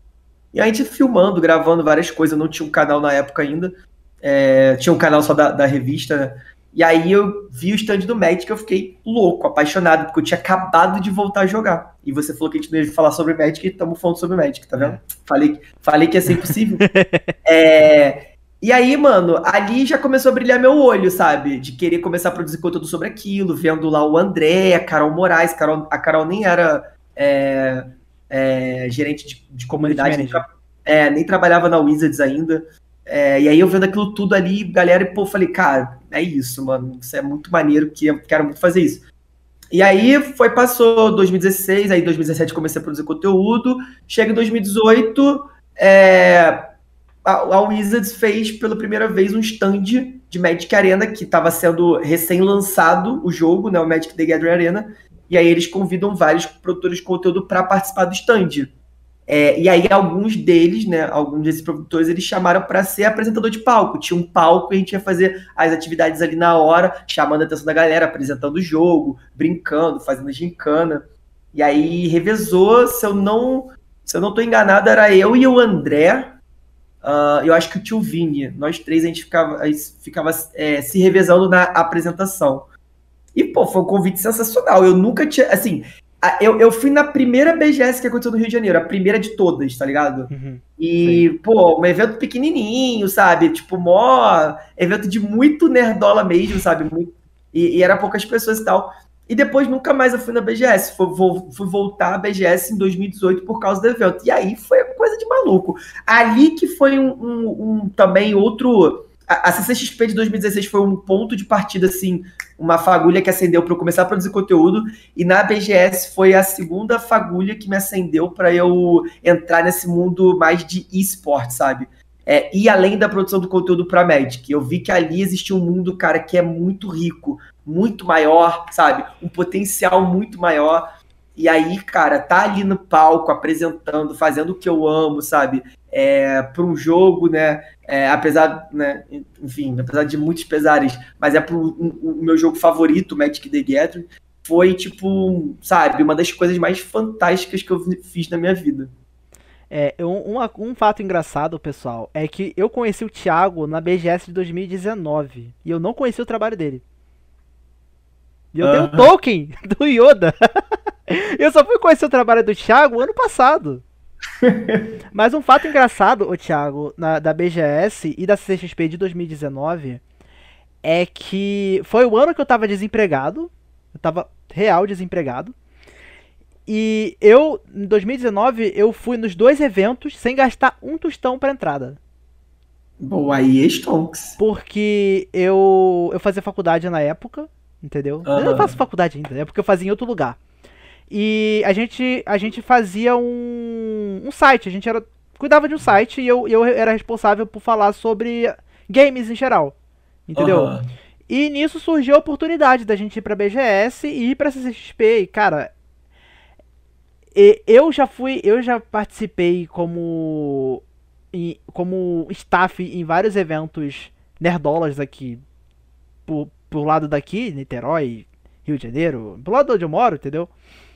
E a gente filmando, gravando várias coisas, não tinha um canal na época ainda. É, tinha um canal só da, da revista, né? E aí eu vi o stand do Magic eu fiquei louco, apaixonado, porque eu tinha acabado de voltar a jogar. E você falou que a gente não ia falar sobre Magic e estamos falando sobre Magic, tá vendo? Falei, falei que ia ser impossível. é, e aí, mano, ali já começou a brilhar meu olho, sabe? De querer começar a produzir conteúdo sobre aquilo, vendo lá o André, a Carol Moraes. Carol, a Carol nem era é, é, gerente de, de comunidade, nem, tra é, nem trabalhava na Wizards ainda. É, e aí eu vendo aquilo tudo ali, galera, e pô, falei, cara, é isso, mano. Isso é muito maneiro, que eu quero muito fazer isso. E aí foi, passou 2016, aí 2017 comecei a produzir conteúdo. Chega em 2018, é, a, a Wizards fez pela primeira vez um stand de Magic Arena, que estava sendo recém-lançado o jogo, né? O Magic The Gathering Arena. E aí eles convidam vários produtores de conteúdo para participar do stand. É, e aí alguns deles, né, alguns desses produtores, eles chamaram para ser apresentador de palco. Tinha um palco e a gente ia fazer as atividades ali na hora, chamando a atenção da galera, apresentando o jogo, brincando, fazendo gincana. E aí revezou, se eu não, se eu não tô enganado, era eu e o André. Uh, eu acho que o tio Vini, nós três a gente ficava, a gente ficava é, se revezando na apresentação. E, pô, foi um convite sensacional. Eu nunca tinha. Assim, eu, eu fui na primeira BGS que aconteceu no Rio de Janeiro, a primeira de todas, tá ligado? Uhum, e, sim. pô, um evento pequenininho, sabe? Tipo, mó evento de muito nerdola mesmo, sabe? Muito, e, e era poucas pessoas e tal. E depois nunca mais eu fui na BGS. Fui, fui, voltar à BGS em 2018 por causa do evento. E aí foi coisa de maluco. Ali que foi um, um, um também outro a, CCXP de 2016 foi um ponto de partida, assim, uma fagulha que acendeu para eu começar a produzir conteúdo, e na BGS foi a segunda fagulha que me acendeu para eu entrar nesse mundo mais de esporte, sabe? É, e além da produção do conteúdo para Magic, eu vi que ali existe um mundo, cara, que é muito rico, muito maior, sabe? Um potencial muito maior. E aí, cara, tá ali no palco, apresentando, fazendo o que eu amo, sabe? É, para um jogo, né? É, apesar, né, enfim, apesar de muitos pesares, mas é pro, o, o meu jogo favorito, Magic the Gathering, foi, tipo, sabe, uma das coisas mais fantásticas que eu fiz na minha vida. É, um, um, um fato engraçado, pessoal, é que eu conheci o Thiago na BGS de 2019 e eu não conheci o trabalho dele. E eu tenho um token do Yoda. eu só fui conhecer o trabalho do Thiago ano passado. Mas um fato engraçado, o Thiago, na, da BGS e da CCXP de 2019 é que foi o ano que eu tava desempregado. Eu tava real desempregado. E eu, em 2019, eu fui nos dois eventos sem gastar um tostão pra entrada. Boa, aí Stonks. Porque eu, eu fazia faculdade na época, entendeu? Aham. Eu não faço faculdade ainda, é porque eu fazia em outro lugar. E a gente, a gente fazia um, um site, a gente era, cuidava de um site e eu, eu era responsável por falar sobre games em geral, entendeu? Aham. E nisso surgiu a oportunidade da gente ir pra BGS e ir pra CCXP. E, cara, eu já fui, eu já participei como como staff em vários eventos nerdolas aqui por, por lado daqui, Niterói, Rio de Janeiro, pro lado onde eu moro, entendeu?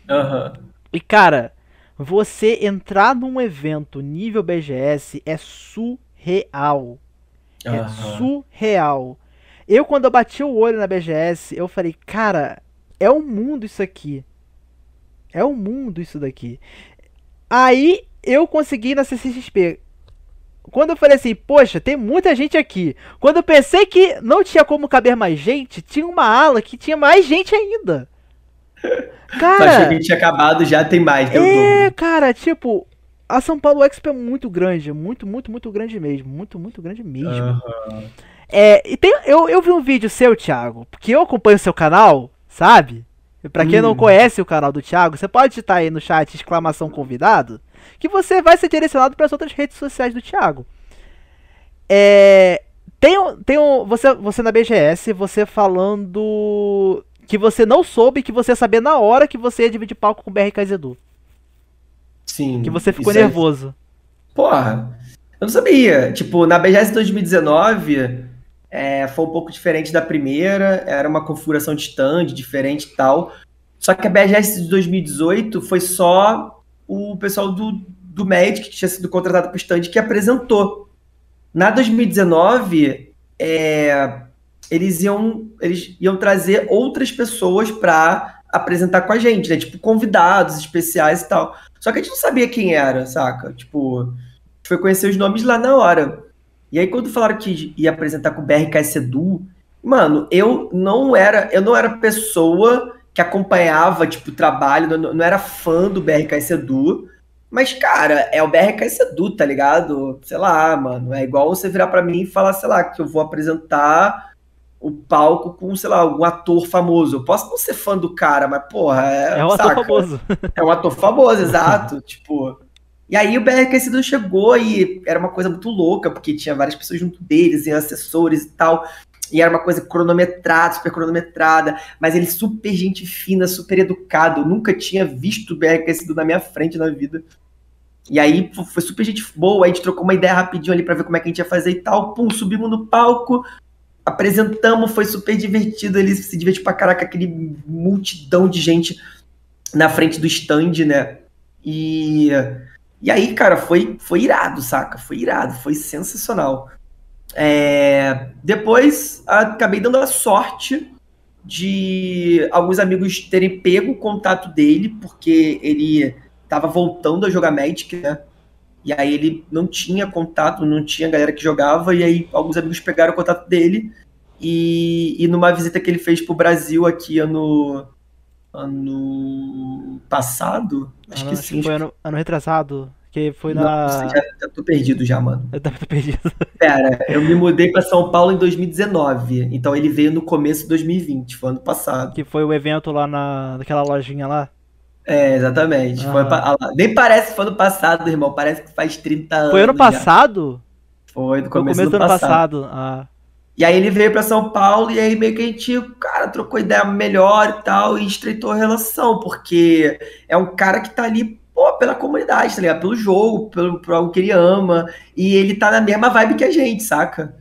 Aham. E cara, você entrar num evento nível BGS é surreal. É Aham. surreal. Eu, quando eu bati o olho na BGS, eu falei, cara, é um mundo isso aqui. É um mundo isso daqui. Aí eu consegui na CCXP. Quando eu falei assim, poxa, tem muita gente aqui. Quando eu pensei que não tinha como caber mais gente, tinha uma ala que tinha mais gente ainda. Cara, que tinha acabado, já tem mais, deu é, dobro. cara, tipo, a São Paulo Expo é muito grande, muito, muito, muito grande mesmo, muito, muito grande mesmo. Aham. É, e tem, eu, eu vi um vídeo seu, Thiago, porque eu acompanho o seu canal, sabe? E Pra quem não Hum. conhece o canal do Thiago, você pode digitar aí no chat exclamação convidado, que você vai ser direcionado para as outras redes sociais do Thiago. É, tem, um- tem um, você, você na BGS, você falando que você não soube que você ia saber na hora que você ia dividir palco com o BRK Zedu. Sim. Que você ficou aí. nervoso. Porra, eu não sabia. Tipo, na BGS 2019, é, foi um pouco diferente da primeira, era uma configuração de stand diferente e tal. Só que a BGS de 2018 foi só o pessoal do, do Magic, que tinha sido contratado para o stand, que apresentou. Na 2019, é, eles, iam, eles iam trazer outras pessoas para apresentar com a gente, né? Tipo, convidados especiais e tal. Só que a gente não sabia quem era, saca? Tipo, foi conhecer os nomes lá na hora. E aí, quando falaram que ia apresentar com o BRK Sedu, mano, eu não era, eu não era pessoa que acompanhava, tipo, o trabalho, não, não era fã do BRK Sedu. Mas, cara, é o BRK Sedu, tá ligado? Sei lá, mano. É igual você virar pra mim e falar, sei lá, que eu vou apresentar o palco com, sei lá, algum ator famoso. Eu posso não ser fã do cara, mas, porra, é. É um ator saca? famoso. É um ator famoso, exato. tipo. E aí o BRK Sedu chegou e era uma coisa muito louca, porque tinha várias pessoas junto deles, e assessores e tal. E era uma coisa cronometrada, super cronometrada, mas ele super gente fina, super educado. Eu nunca tinha visto o BRK Sedu na minha frente na vida. E aí foi super gente boa, a gente trocou uma ideia rapidinho ali pra ver como é que a gente ia fazer e tal. Pum, subimos no palco, apresentamos, foi super divertido. Ele se divertiu pra caraca, aquele multidão de gente na frente do stand, né? E, e aí, cara, foi, foi irado, saca? Foi irado, foi sensacional. É, depois, acabei dando a sorte de alguns amigos terem pego o contato dele, porque ele tava voltando a jogar Magic, né? E aí ele não tinha contato, não tinha galera que jogava, e aí alguns amigos pegaram o contato dele. E, e numa visita que ele fez pro Brasil aqui ano, ano passado, acho Ano- que sim, foi ano, ano retrasado. Que foi na. Nossa, já, já tô perdido já, mano. Eu tava perdido. Pera, eu me mudei pra São Paulo em 2019, então ele veio no começo de 2020, foi ano passado. Que foi o evento lá na, naquela lojinha lá. É, exatamente. Foi Aham. pa- ah. Nem parece que foi ano passado, irmão, parece que faz 30 anos. Foi ano já. passado? Foi no Foi o começo, começo do, do ano passado. passado. Ah. E aí ele veio pra São Paulo e aí meio que a gente, cara, trocou ideia melhor e tal, e estreitou a relação, porque é um cara que tá ali, pô, pela comunidade, tá ligado? Pelo jogo, pelo, por algo que ele ama, e ele tá na mesma vibe que a gente, saca?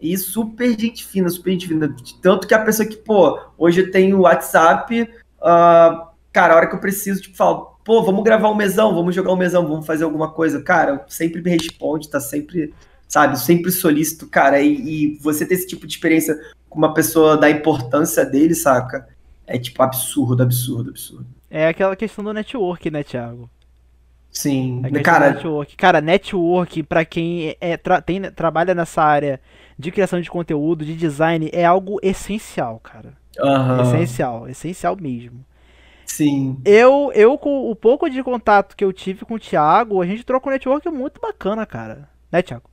E super gente fina, super gente fina. Tanto que a pessoa que, pô, hoje eu tenho o WhatsApp, ah, cara, a hora que eu preciso, tipo, falo, pô, vamos gravar um mesão, vamos jogar um mesão, vamos fazer alguma coisa. Cara, sempre me responde, tá sempre, sabe, sempre solícito, cara. E, e você ter esse tipo de experiência com uma pessoa da importância dele, saca? É tipo absurdo, absurdo, absurdo. É aquela questão do network, né, Thiago? Sim, questão cara, network. Cara, network, pra quem é, tra- tem, trabalha nessa área de criação de conteúdo, de design, é algo essencial, cara. aham, Essencial, essencial mesmo. Sim. Eu, eu, com o pouco de contato que eu tive com o Thiago, a gente trocou um network muito bacana, cara. Né, Thiago?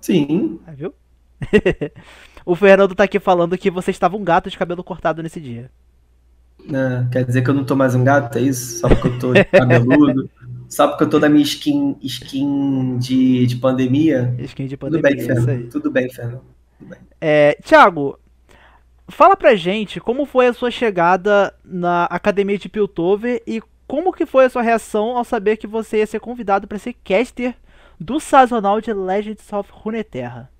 Sim, Ah, viu? o Fernando tá aqui falando que você estava um gato de cabelo cortado nesse dia. né? quer dizer que eu não tô mais um gato, é isso? Só porque eu tô cabeludo? Só porque eu tô da minha skin, skin de, de pandemia? Skin de Tudo pandemia, bem, isso aí. Fernando. Tudo bem, Fernando. É, Thiago, fala pra gente como foi a sua chegada na Academia de Piltover e como que foi a sua reação ao saber que você ia ser convidado para ser caster do sazonal de Legends of Runeterra.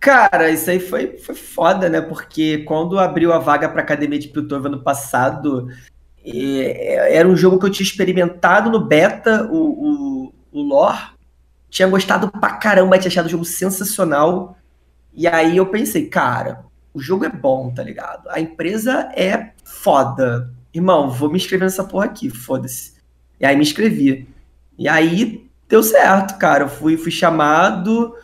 Cara, isso aí foi, foi foda, né? Porque quando abriu a vaga pra Academia de Piltover ano passado, é, era um jogo que eu tinha experimentado no beta, o, o, o lore. Tinha gostado pra caramba, tinha achado o jogo sensacional. E aí eu pensei, cara, o jogo é bom, tá ligado? A empresa é foda. Irmão, vou me inscrever nessa porra aqui, foda-se. E aí me inscrevi. E aí deu certo, cara. Eu fui, fui chamado,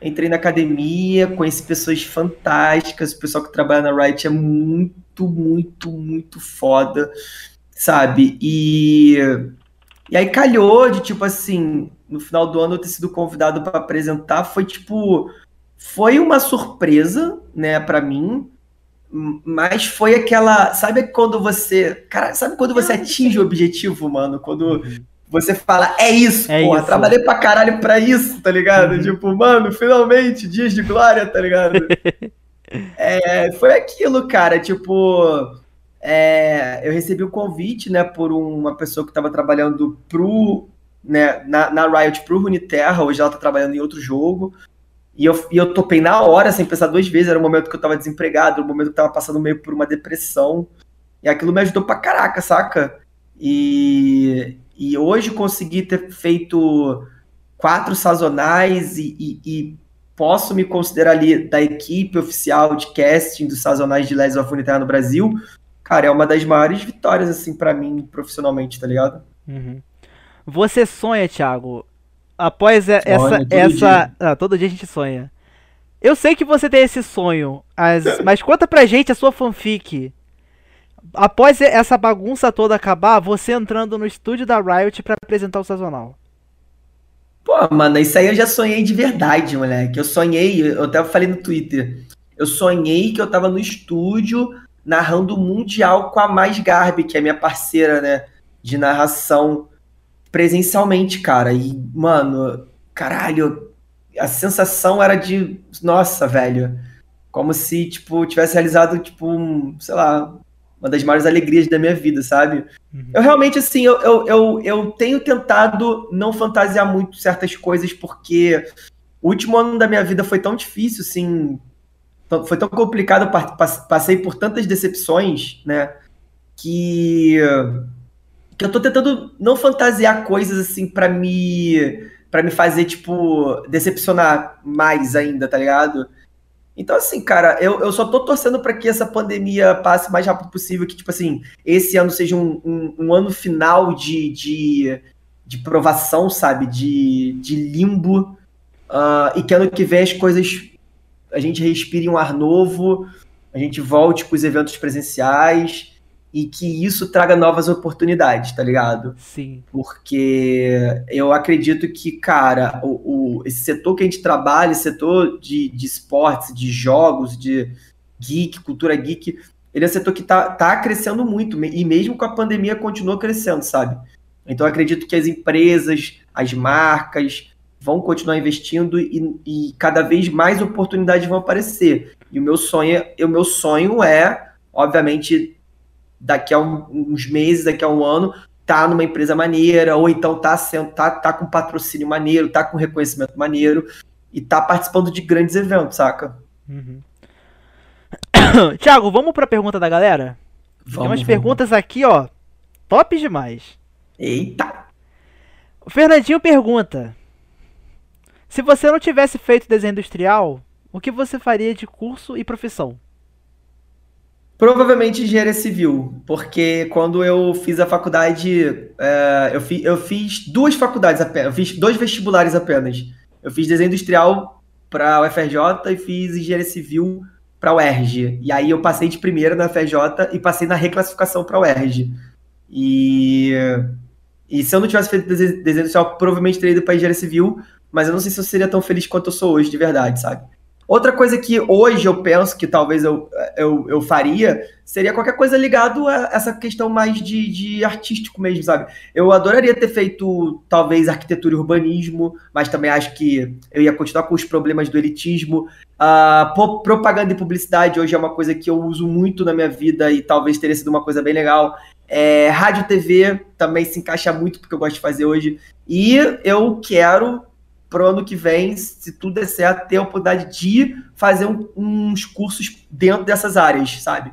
entrei na academia, conheci pessoas fantásticas. O pessoal que trabalha na Riot é muito, muito, muito foda, sabe? E, e aí calhou de tipo assim, no final do ano eu ter sido convidado para apresentar. Foi tipo. Foi uma surpresa, né, para mim. Mas foi aquela. Sabe quando você. Cara, sabe quando você atinge o objetivo, mano? Quando você fala, é isso, É porra, isso. trabalhei pra caralho pra isso, tá ligado? Uhum. Tipo, mano, finalmente, dias de glória, tá ligado? É, foi aquilo, cara, tipo. é, eu recebi o convite, né, por uma pessoa que tava trabalhando pro. Né, na, na Riot pro Runeterra, hoje ela tá trabalhando em outro jogo. E eu, e eu topei na hora, sem pensar duas vezes. Era o momento que eu tava desempregado, o momento que eu tava passando meio por uma depressão. E aquilo me ajudou pra caraca, saca? E, e hoje consegui ter feito quatro sazonais e, e- e posso me considerar ali da equipe oficial de casting dos sazonais de Legends of Runeterra no Brasil. Cara, é uma das maiores vitórias, assim, pra mim, profissionalmente, tá ligado? Uhum. Você sonha, Thiago, após essa. Sonho, todo essa... dia. Ah, todo dia a gente sonha. Eu sei que você tem esse sonho, as- mas conta pra gente a sua fanfic. Após essa bagunça toda acabar, você entrando no estúdio da Riot pra apresentar o sazonal. Pô, mano, isso aí eu já sonhei de verdade, moleque. Eu sonhei, eu até falei no Twitter. Eu sonhei que eu tava no estúdio narrando o Mundial com a Mais Garbi, que é minha parceira, né, de narração presencialmente, cara. E, mano, caralho, a sensação era de, nossa, velho, como se, tipo, tivesse realizado, tipo, um, sei lá, uma das maiores alegrias da minha vida, sabe? Eu realmente, assim, eu, eu, eu, eu tenho tentado não fantasiar muito certas coisas, porque o último ano da minha vida foi tão difícil, assim, foi tão complicado, passei por tantas decepções, né, que, que eu tô tentando não fantasiar coisas, assim, pra me, pra me fazer, tipo, decepcionar mais ainda, tá ligado? Então, assim, cara, eu, eu só tô torcendo pra que essa pandemia passe o mais rápido possível, que, tipo assim, esse ano seja um, um, um ano final de, de, de provação, sabe? De, de limbo. ah, e que ano que vem as coisas. A gente respire um ar novo, a gente volte com os eventos presenciais e que isso traga novas oportunidades, tá ligado? Sim. porque eu acredito que, cara, o, o- esse setor que a gente trabalha, esse setor de, de esportes, de jogos, de geek, cultura geek, ele é um setor que tá, tá crescendo muito, e mesmo com a pandemia continua crescendo, sabe? Então eu acredito que as empresas, as marcas vão continuar investindo e, e cada vez mais oportunidades vão aparecer. E o meu sonho, o meu sonho é, obviamente, daqui a um- uns meses, daqui a um ano, tá numa empresa maneira, ou então tá, sendo, tá, tá com patrocínio maneiro, tá com reconhecimento maneiro, e tá participando de grandes eventos, saca? Uhum. Thiago, vamos pra pergunta da galera? Tem umas perguntas aqui, ó. Top demais. Eita! O Fernandinho pergunta: Se você não tivesse feito desenho industrial, o que você faria de curso e profissão? Provavelmente engenharia civil, porque quando eu fiz a faculdade, é, eu, fi, eu fiz duas faculdades apenas, eu fiz dois vestibulares apenas. Eu fiz desenho industrial para a UFRJ e fiz engenharia civil para a UERJ. E aí eu passei de primeira na UFRJ e passei na reclassificação para a UERJ. E, e se eu não tivesse feito desenho, industrial, provavelmente teria ido para engenharia civil, mas eu não sei se eu seria tão feliz quanto eu sou hoje, de verdade, sabe? Outra coisa que hoje eu penso que talvez eu, eu, eu faria seria qualquer coisa ligado a essa questão mais de, de artístico mesmo, sabe? Eu adoraria ter feito talvez arquitetura e urbanismo, mas também acho que eu ia continuar com os problemas do elitismo. Uh, propaganda e publicidade hoje é uma coisa que eu uso muito na minha vida e talvez teria sido uma coisa bem legal. É, rádio TV também se encaixa muito porque eu gosto de fazer hoje. E eu quero pro ano que vem, se tudo der certo, ter a oportunidade de fazer um, uns cursos dentro dessas áreas, sabe?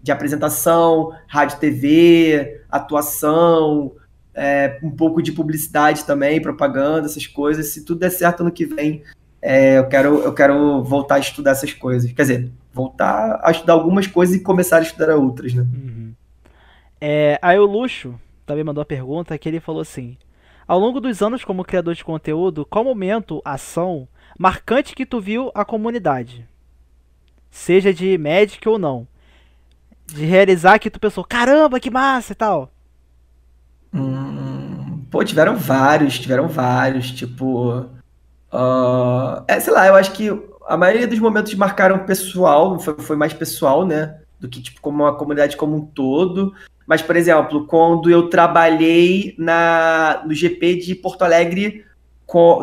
De apresentação, rádio, TV, atuação, é, um pouco de publicidade também, propaganda, essas coisas. Se tudo der certo ano que vem, é, eu, quero, eu quero voltar a estudar essas coisas. Quer dizer, voltar a estudar algumas coisas e começar a estudar outras, né? Uhum. É, aí o Luxo também mandou a pergunta que ele falou assim: ao longo dos anos como criador de conteúdo, qual momento, ação, marcante que tu viu a comunidade? Seja de Magic ou não. De realizar que tu pensou, caramba, que massa e tal. Hum, pô, tiveram vários, tiveram vários, tipo. Uh, é, sei lá, eu acho que a maioria dos momentos marcaram pessoal, foi, foi mais pessoal, né? Do que, tipo, como uma comunidade como um todo. Mas, por exemplo, quando eu trabalhei na, no GP de Porto Alegre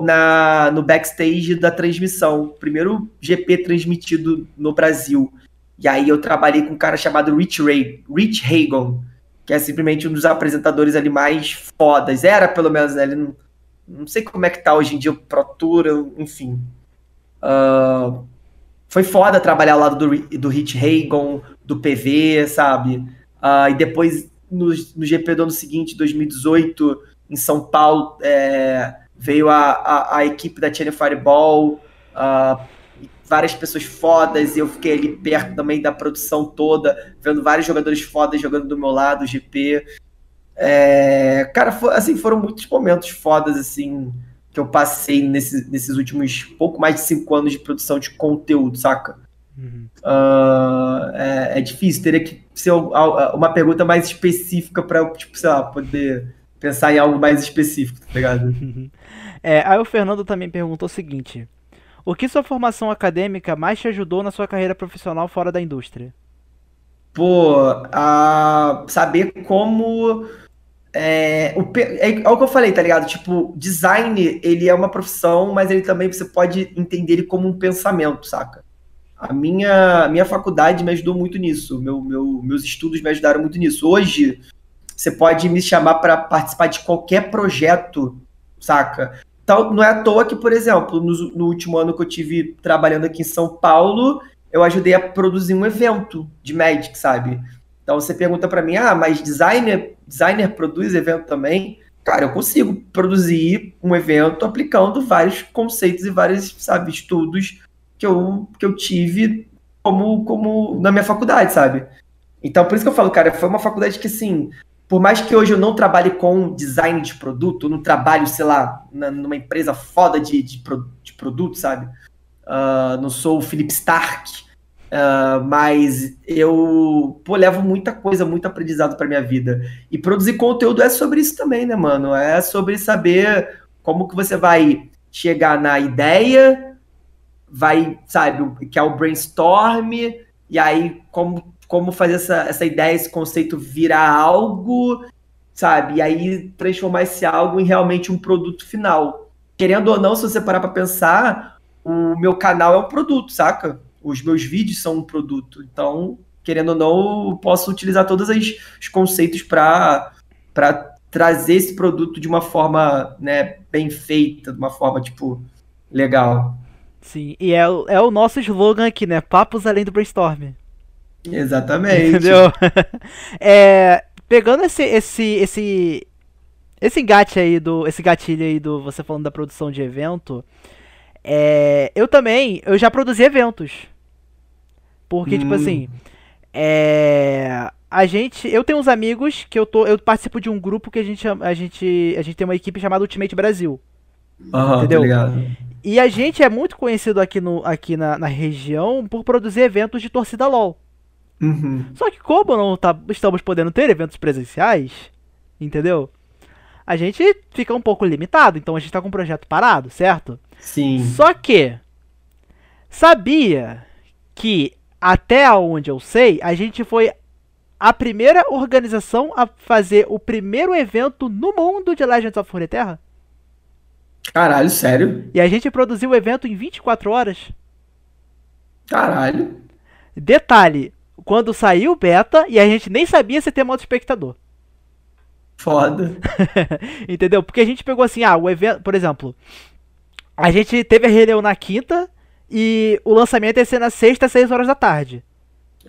na, no backstage da transmissão, primeiro GP transmitido no Brasil. E aí eu trabalhei com um cara chamado Rich Ray, Rich Hagon, que é simplesmente um dos apresentadores ali mais fodas. Era, pelo menos, né? Ele não, não sei como é que tá hoje em dia Pro Tour, enfim. Uh, foi foda trabalhar ao lado do, do Rich Hagon, do PV, sabe? Uh, e depois, no, no GP do ano seguinte, 2018, em São Paulo, é, veio a, a, a, equipe da China Fireball, uh, várias pessoas fodas, e eu fiquei ali perto também da produção toda, vendo vários jogadores fodas jogando do meu lado, o GP. É, cara, for, assim, foram muitos momentos fodas, assim, que eu passei nesse, nesses últimos pouco mais de cinco anos de produção de conteúdo, saca? Uhum. Uh, é, é, difícil, teria que ser uma pergunta mais específica para tipo, sei lá, poder pensar em algo mais específico, tá ligado? É, aí o Fernando também perguntou o seguinte: O que sua formação acadêmica mais te ajudou na sua carreira profissional fora da indústria? Pô, a saber como. É, o, é, é, o que eu falei, tá ligado? Tipo, design, ele é uma profissão, mas ele também você pode entender ele como um pensamento, saca? A minha, minha faculdade me ajudou muito nisso, meu, meu, meus estudos me ajudaram muito nisso. Hoje, você pode me chamar para participar de qualquer projeto, saca? Então, não é à toa que, por exemplo, no, no, último ano que eu tive trabalhando aqui em São Paulo, eu ajudei a produzir um evento de Magic, sabe? Então você pergunta para mim, ah, mas designer, designer produz evento também? Cara, eu consigo produzir um evento aplicando vários conceitos e vários, sabe, estudos que eu, que eu tive como, como na minha faculdade, sabe? Então, por isso que eu falo, cara, foi uma faculdade que, assim, por mais que hoje eu não trabalhe com design de produto, não trabalho, sei lá, na, numa empresa foda de, de, de produto, sabe? Uh, não sou o Philip Stark, uh, mas eu pô, levo muita coisa, muito aprendizado para minha vida. E produzir conteúdo é sobre isso também, né, mano? É sobre saber como que você vai chegar na ideia, vai, sabe, que é o brainstorm, e aí como, como fazer essa, essa ideia, esse conceito virar algo, sabe? E aí transformar esse algo em realmente um produto final. Querendo ou não, se você parar para pensar, o meu canal é um produto, saca? Os meus vídeos são um produto. Então, querendo ou não, eu posso utilizar todos os conceitos para trazer esse produto de uma forma né, bem feita, de uma forma, tipo, legal. Sim, e é, é o nosso slogan aqui, né? Papos além do brainstorm. Exatamente. Entendeu? é, pegando esse esse esse esse engate aí do esse gatilho aí do você falando da produção de evento, é, eu também, eu já produzi eventos. Porque tipo Hum. assim, é, a gente, eu tenho uns amigos que eu tô, eu participo de um grupo que a gente a gente a gente tem uma equipe chamada Ultimate Brasil. Aham, Entendeu? tá ligado? E a gente é muito conhecido aqui, no, aqui na, na região por produzir eventos de torcida LOL. Uhum. Só que como não tá- estamos podendo ter eventos presenciais, entendeu? A gente fica um pouco limitado, então a gente tá com o projeto parado, certo? Sim. Só que sabia que até onde eu sei, a gente foi a primeira organização a fazer o primeiro evento no mundo de Legends of Runeterra. Caralho, sério? E a gente produziu o evento em 24 horas. Caralho. Detalhe, quando saiu o beta e a gente nem sabia se ter modo espectador. Foda. Entendeu? Porque a gente pegou assim, ah, o evento, por exemplo, a gente teve a reunião na quinta e o lançamento ia ser na sexta, às 6 horas da tarde.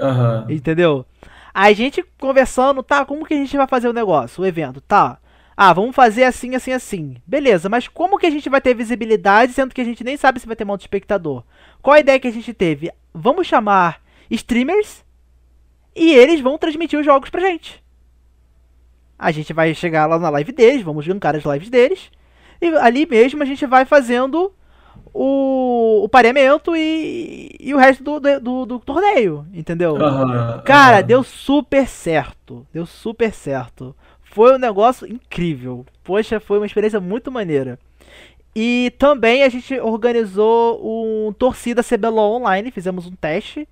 Aham. Entendeu? A gente conversando, tá, como que a gente vai fazer o negócio, o evento, tá? Ah, vamos fazer assim, assim, assim. Beleza, mas como que a gente vai ter visibilidade, sendo que a gente nem sabe se vai ter modo espectador? Qual a ideia que a gente teve? Vamos chamar streamers e eles vão transmitir os jogos pra gente. A gente vai chegar lá na live deles, vamos gankar as lives deles. E ali mesmo a gente vai fazendo o, o pareamento e, e o resto do, do, do- do torneio, entendeu? Cara, deu super certo. Deu super certo. Foi um negócio incrível. Poxa, foi uma experiência muito maneira. E também a gente organizou um torcida CBLOL online, fizemos um teste.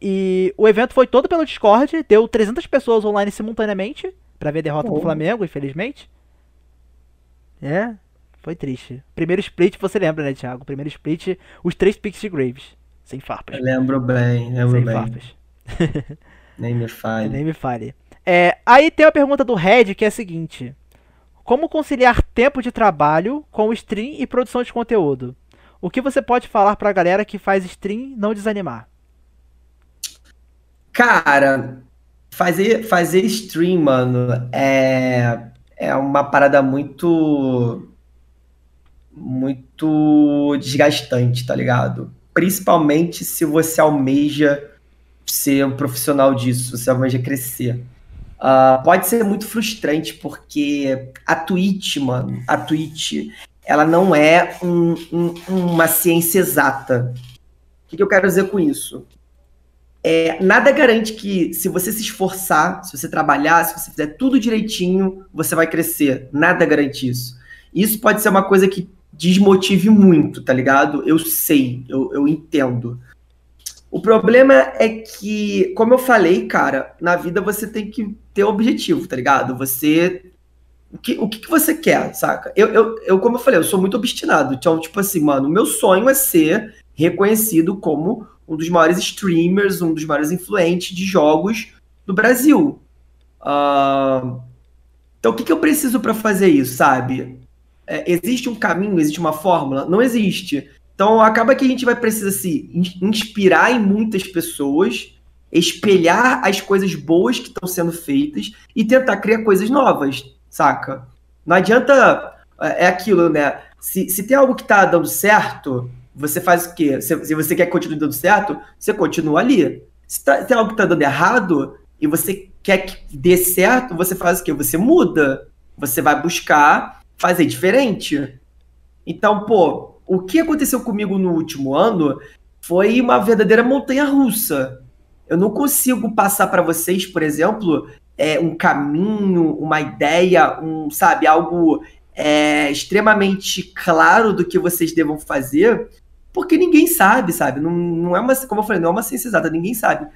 E o evento foi todo pelo Discord, deu 300 pessoas online simultaneamente pra ver a derrota do Oh. Flamengo, infelizmente. É, foi triste. Primeiro split, você lembra, né, Thiago? Primeiro split, os três picks de Graves. Sem farpas. Eu lembro bem, lembro Sem bem. farpas. Nem me fale. Nem me fale. É, aí tem a pergunta do Red que é a seguinte: Como conciliar tempo de trabalho com stream e produção de conteúdo? O que você pode falar pra galera que faz stream não desanimar? Cara, fazer, fazer stream, mano, é, é uma parada muito. Muito desgastante, tá ligado? Principalmente se você almeja ser um profissional disso, se você almeja crescer. Ah, pode ser muito frustrante, porque a Twitch, mano, a Twitch, ela não é um- um- uma ciência exata. O que que eu quero dizer com isso? É, nada garante que se você se esforçar, se você trabalhar, se você fizer tudo direitinho, você vai crescer. Nada garante isso. Isso pode ser uma coisa que desmotive muito, tá ligado? Eu sei, eu, eu entendo. O problema é que, como eu falei, cara, na vida você tem que ter um objetivo, tá ligado? Você. O que, o que, que você quer, saca? Eu, eu, eu, como eu falei, eu sou muito obstinado. Então, tipo assim, mano, o meu sonho é ser reconhecido como um dos maiores streamers, um dos maiores influentes de jogos do Brasil. Ah, então, o que, que eu preciso para fazer isso, sabe? É, existe um caminho, existe uma fórmula? Não existe. Então, acaba que a gente vai precisar se in- inspirar em muitas pessoas, espelhar as coisas boas que estão sendo feitas e tentar criar coisas novas, saca? Não adianta. É é aquilo, né? Se, se tem algo que tá dando certo, você faz o quê? Se, se você quer que continue dando certo, você continua ali. Se, tá- se tem algo que tá dando errado e você quer que dê certo, você faz o quê? Você muda. Você vai buscar fazer diferente. Então, pô, o que aconteceu comigo no último ano foi uma verdadeira montanha russa. Eu não consigo passar para vocês, por exemplo, é, um caminho, uma ideia, um, sabe, algo é, extremamente claro do que vocês devam fazer, porque ninguém sabe, sabe? Não, não é uma, como eu falei, não é uma ciência exata, ninguém sabe.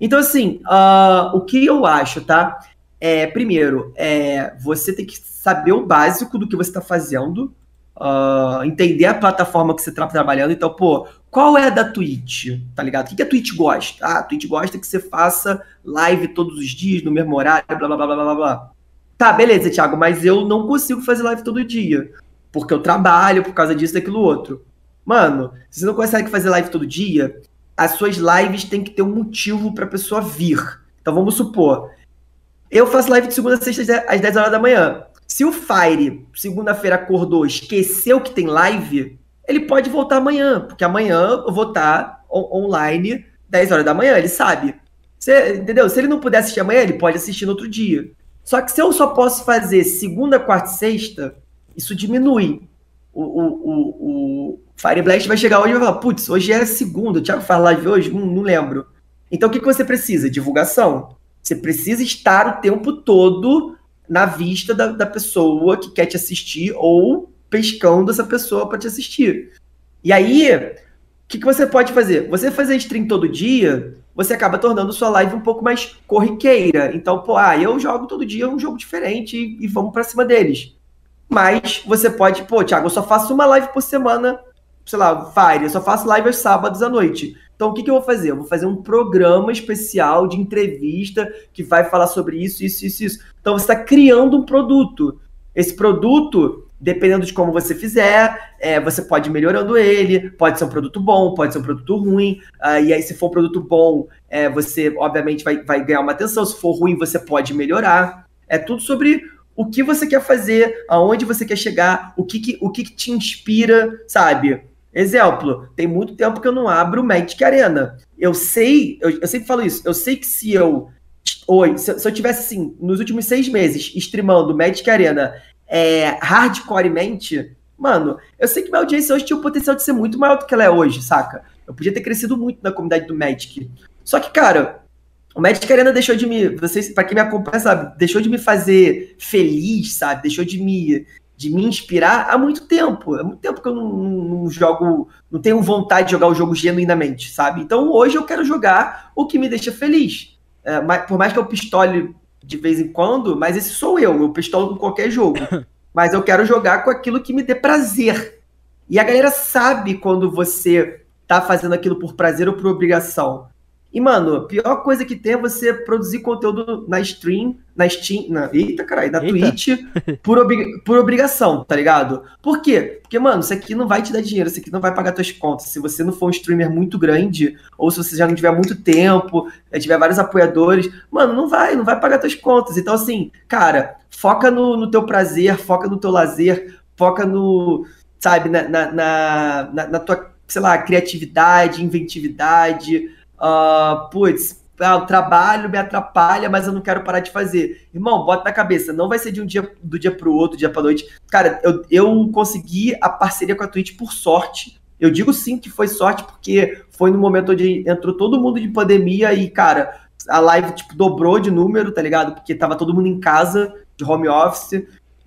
Então, assim, ah, o que eu acho, tá? É, primeiro, é, você tem que saber o básico do que você está fazendo, ah, entender a plataforma que você está trabalhando. Então, pô, qual é da Twitch? Tá ligado? O que, que a Twitch gosta? Ah, a Twitch gosta que você faça live todos os dias, no mesmo horário, blá blá blá blá blá blá. Tá, beleza, Thiago, mas eu não consigo fazer live todo dia. Porque eu trabalho por causa disso, daquilo outro. Mano, se você não consegue fazer live todo dia, as suas lives têm que ter um motivo pra pessoa vir. Então vamos supor, Eu faço live de segunda a sexta às 10 horas da manhã. Se o Fire, segunda-feira, acordou, esqueceu que tem live, ele pode voltar amanhã, porque amanhã eu vou estar online 10 horas da manhã, ele sabe. Você, entendeu? Se ele não puder assistir amanhã, ele pode assistir no outro dia. Só que se eu só posso fazer segunda, quarta e sexta, isso diminui. O, o, o, o Fire Blast vai chegar hoje e vai falar: putz, hoje é segunda, o Thiago faz live hoje? Não, não lembro. Então o que, que você precisa? Divulgação. Você precisa estar o tempo todo na vista da, da pessoa que quer te assistir ou pescando essa pessoa para te assistir. E aí, o que, que você pode fazer? Você fazer stream todo dia, você acaba tornando sua live um pouco mais corriqueira. Então, pô, ah, eu jogo todo dia um jogo diferente e, e vamos para cima deles. Mas você pode, pô, Thiago, eu só faço uma live por semana, sei lá, várias, eu só faço live aos sábados à noite. Então, o que, que eu vou fazer? Eu vou fazer um programa especial de entrevista que vai falar sobre isso, isso, isso, isso. Então, você está criando um produto. Esse produto, dependendo de como você fizer, é, você pode ir melhorando ele. Pode ser um produto bom, pode ser um produto ruim. Uh, e aí, se for um produto bom, é, você, obviamente, vai, vai ganhar uma atenção. Se for ruim, você pode melhorar. É tudo sobre o que você quer fazer, aonde você quer chegar, o que, que o que, que te inspira, sabe? Exemplo, tem muito tempo que eu não abro Magic Arena. Eu sei, eu, eu sempre falo isso, eu sei que se eu. Oi, se, se eu tivesse assim, nos últimos seis meses, streamando Magic Arena é, hardcoremente, mano, eu sei que minha audiência hoje tinha o potencial de ser muito maior do que ela é hoje, saca? Eu podia ter crescido muito na comunidade do Magic. Só que, cara, o Magic Arena deixou de me. Vocês, pra quem me acompanha, sabe, deixou de me fazer feliz, sabe? Deixou de me, de me inspirar há muito tempo. Há muito tempo que eu não, não, jogo. Não tenho vontade de jogar o jogo genuinamente, sabe? Então hoje eu quero jogar o que me deixa feliz. É, por mais que eu pistole de vez em quando, mas esse sou eu. Eu pistolo com qualquer jogo. mas eu quero jogar com aquilo que me dê prazer. E a galera sabe quando você tá fazendo aquilo por prazer ou por obrigação. E, mano, a pior coisa que tem é você produzir conteúdo na stream, na Steam, na, eita, caralho, na eita. Twitch, por, obri, por obrigação, tá ligado? Por quê? Porque, mano, isso aqui não vai te dar dinheiro, isso aqui não vai pagar tuas contas. Se você não for um streamer muito grande, ou se você já não tiver muito tempo, eh, tiver vários apoiadores, mano, não vai, não vai pagar tuas contas. Então, assim, cara, foca no, no teu prazer, foca no teu lazer, foca no, sabe, na, na, na, na tua, sei lá, criatividade, inventividade, uh, putz, ah, o trabalho me atrapalha, mas eu não quero parar de fazer. Irmão, bota na cabeça, não vai ser de um dia do dia pro outro, dia pra noite. Cara, eu, eu consegui a parceria com a Twitch por sorte. Eu digo sim que foi sorte, porque foi no momento onde entrou todo mundo de pandemia e, cara, a live, tipo, dobrou de número, tá ligado? Porque tava todo mundo em casa, de home office.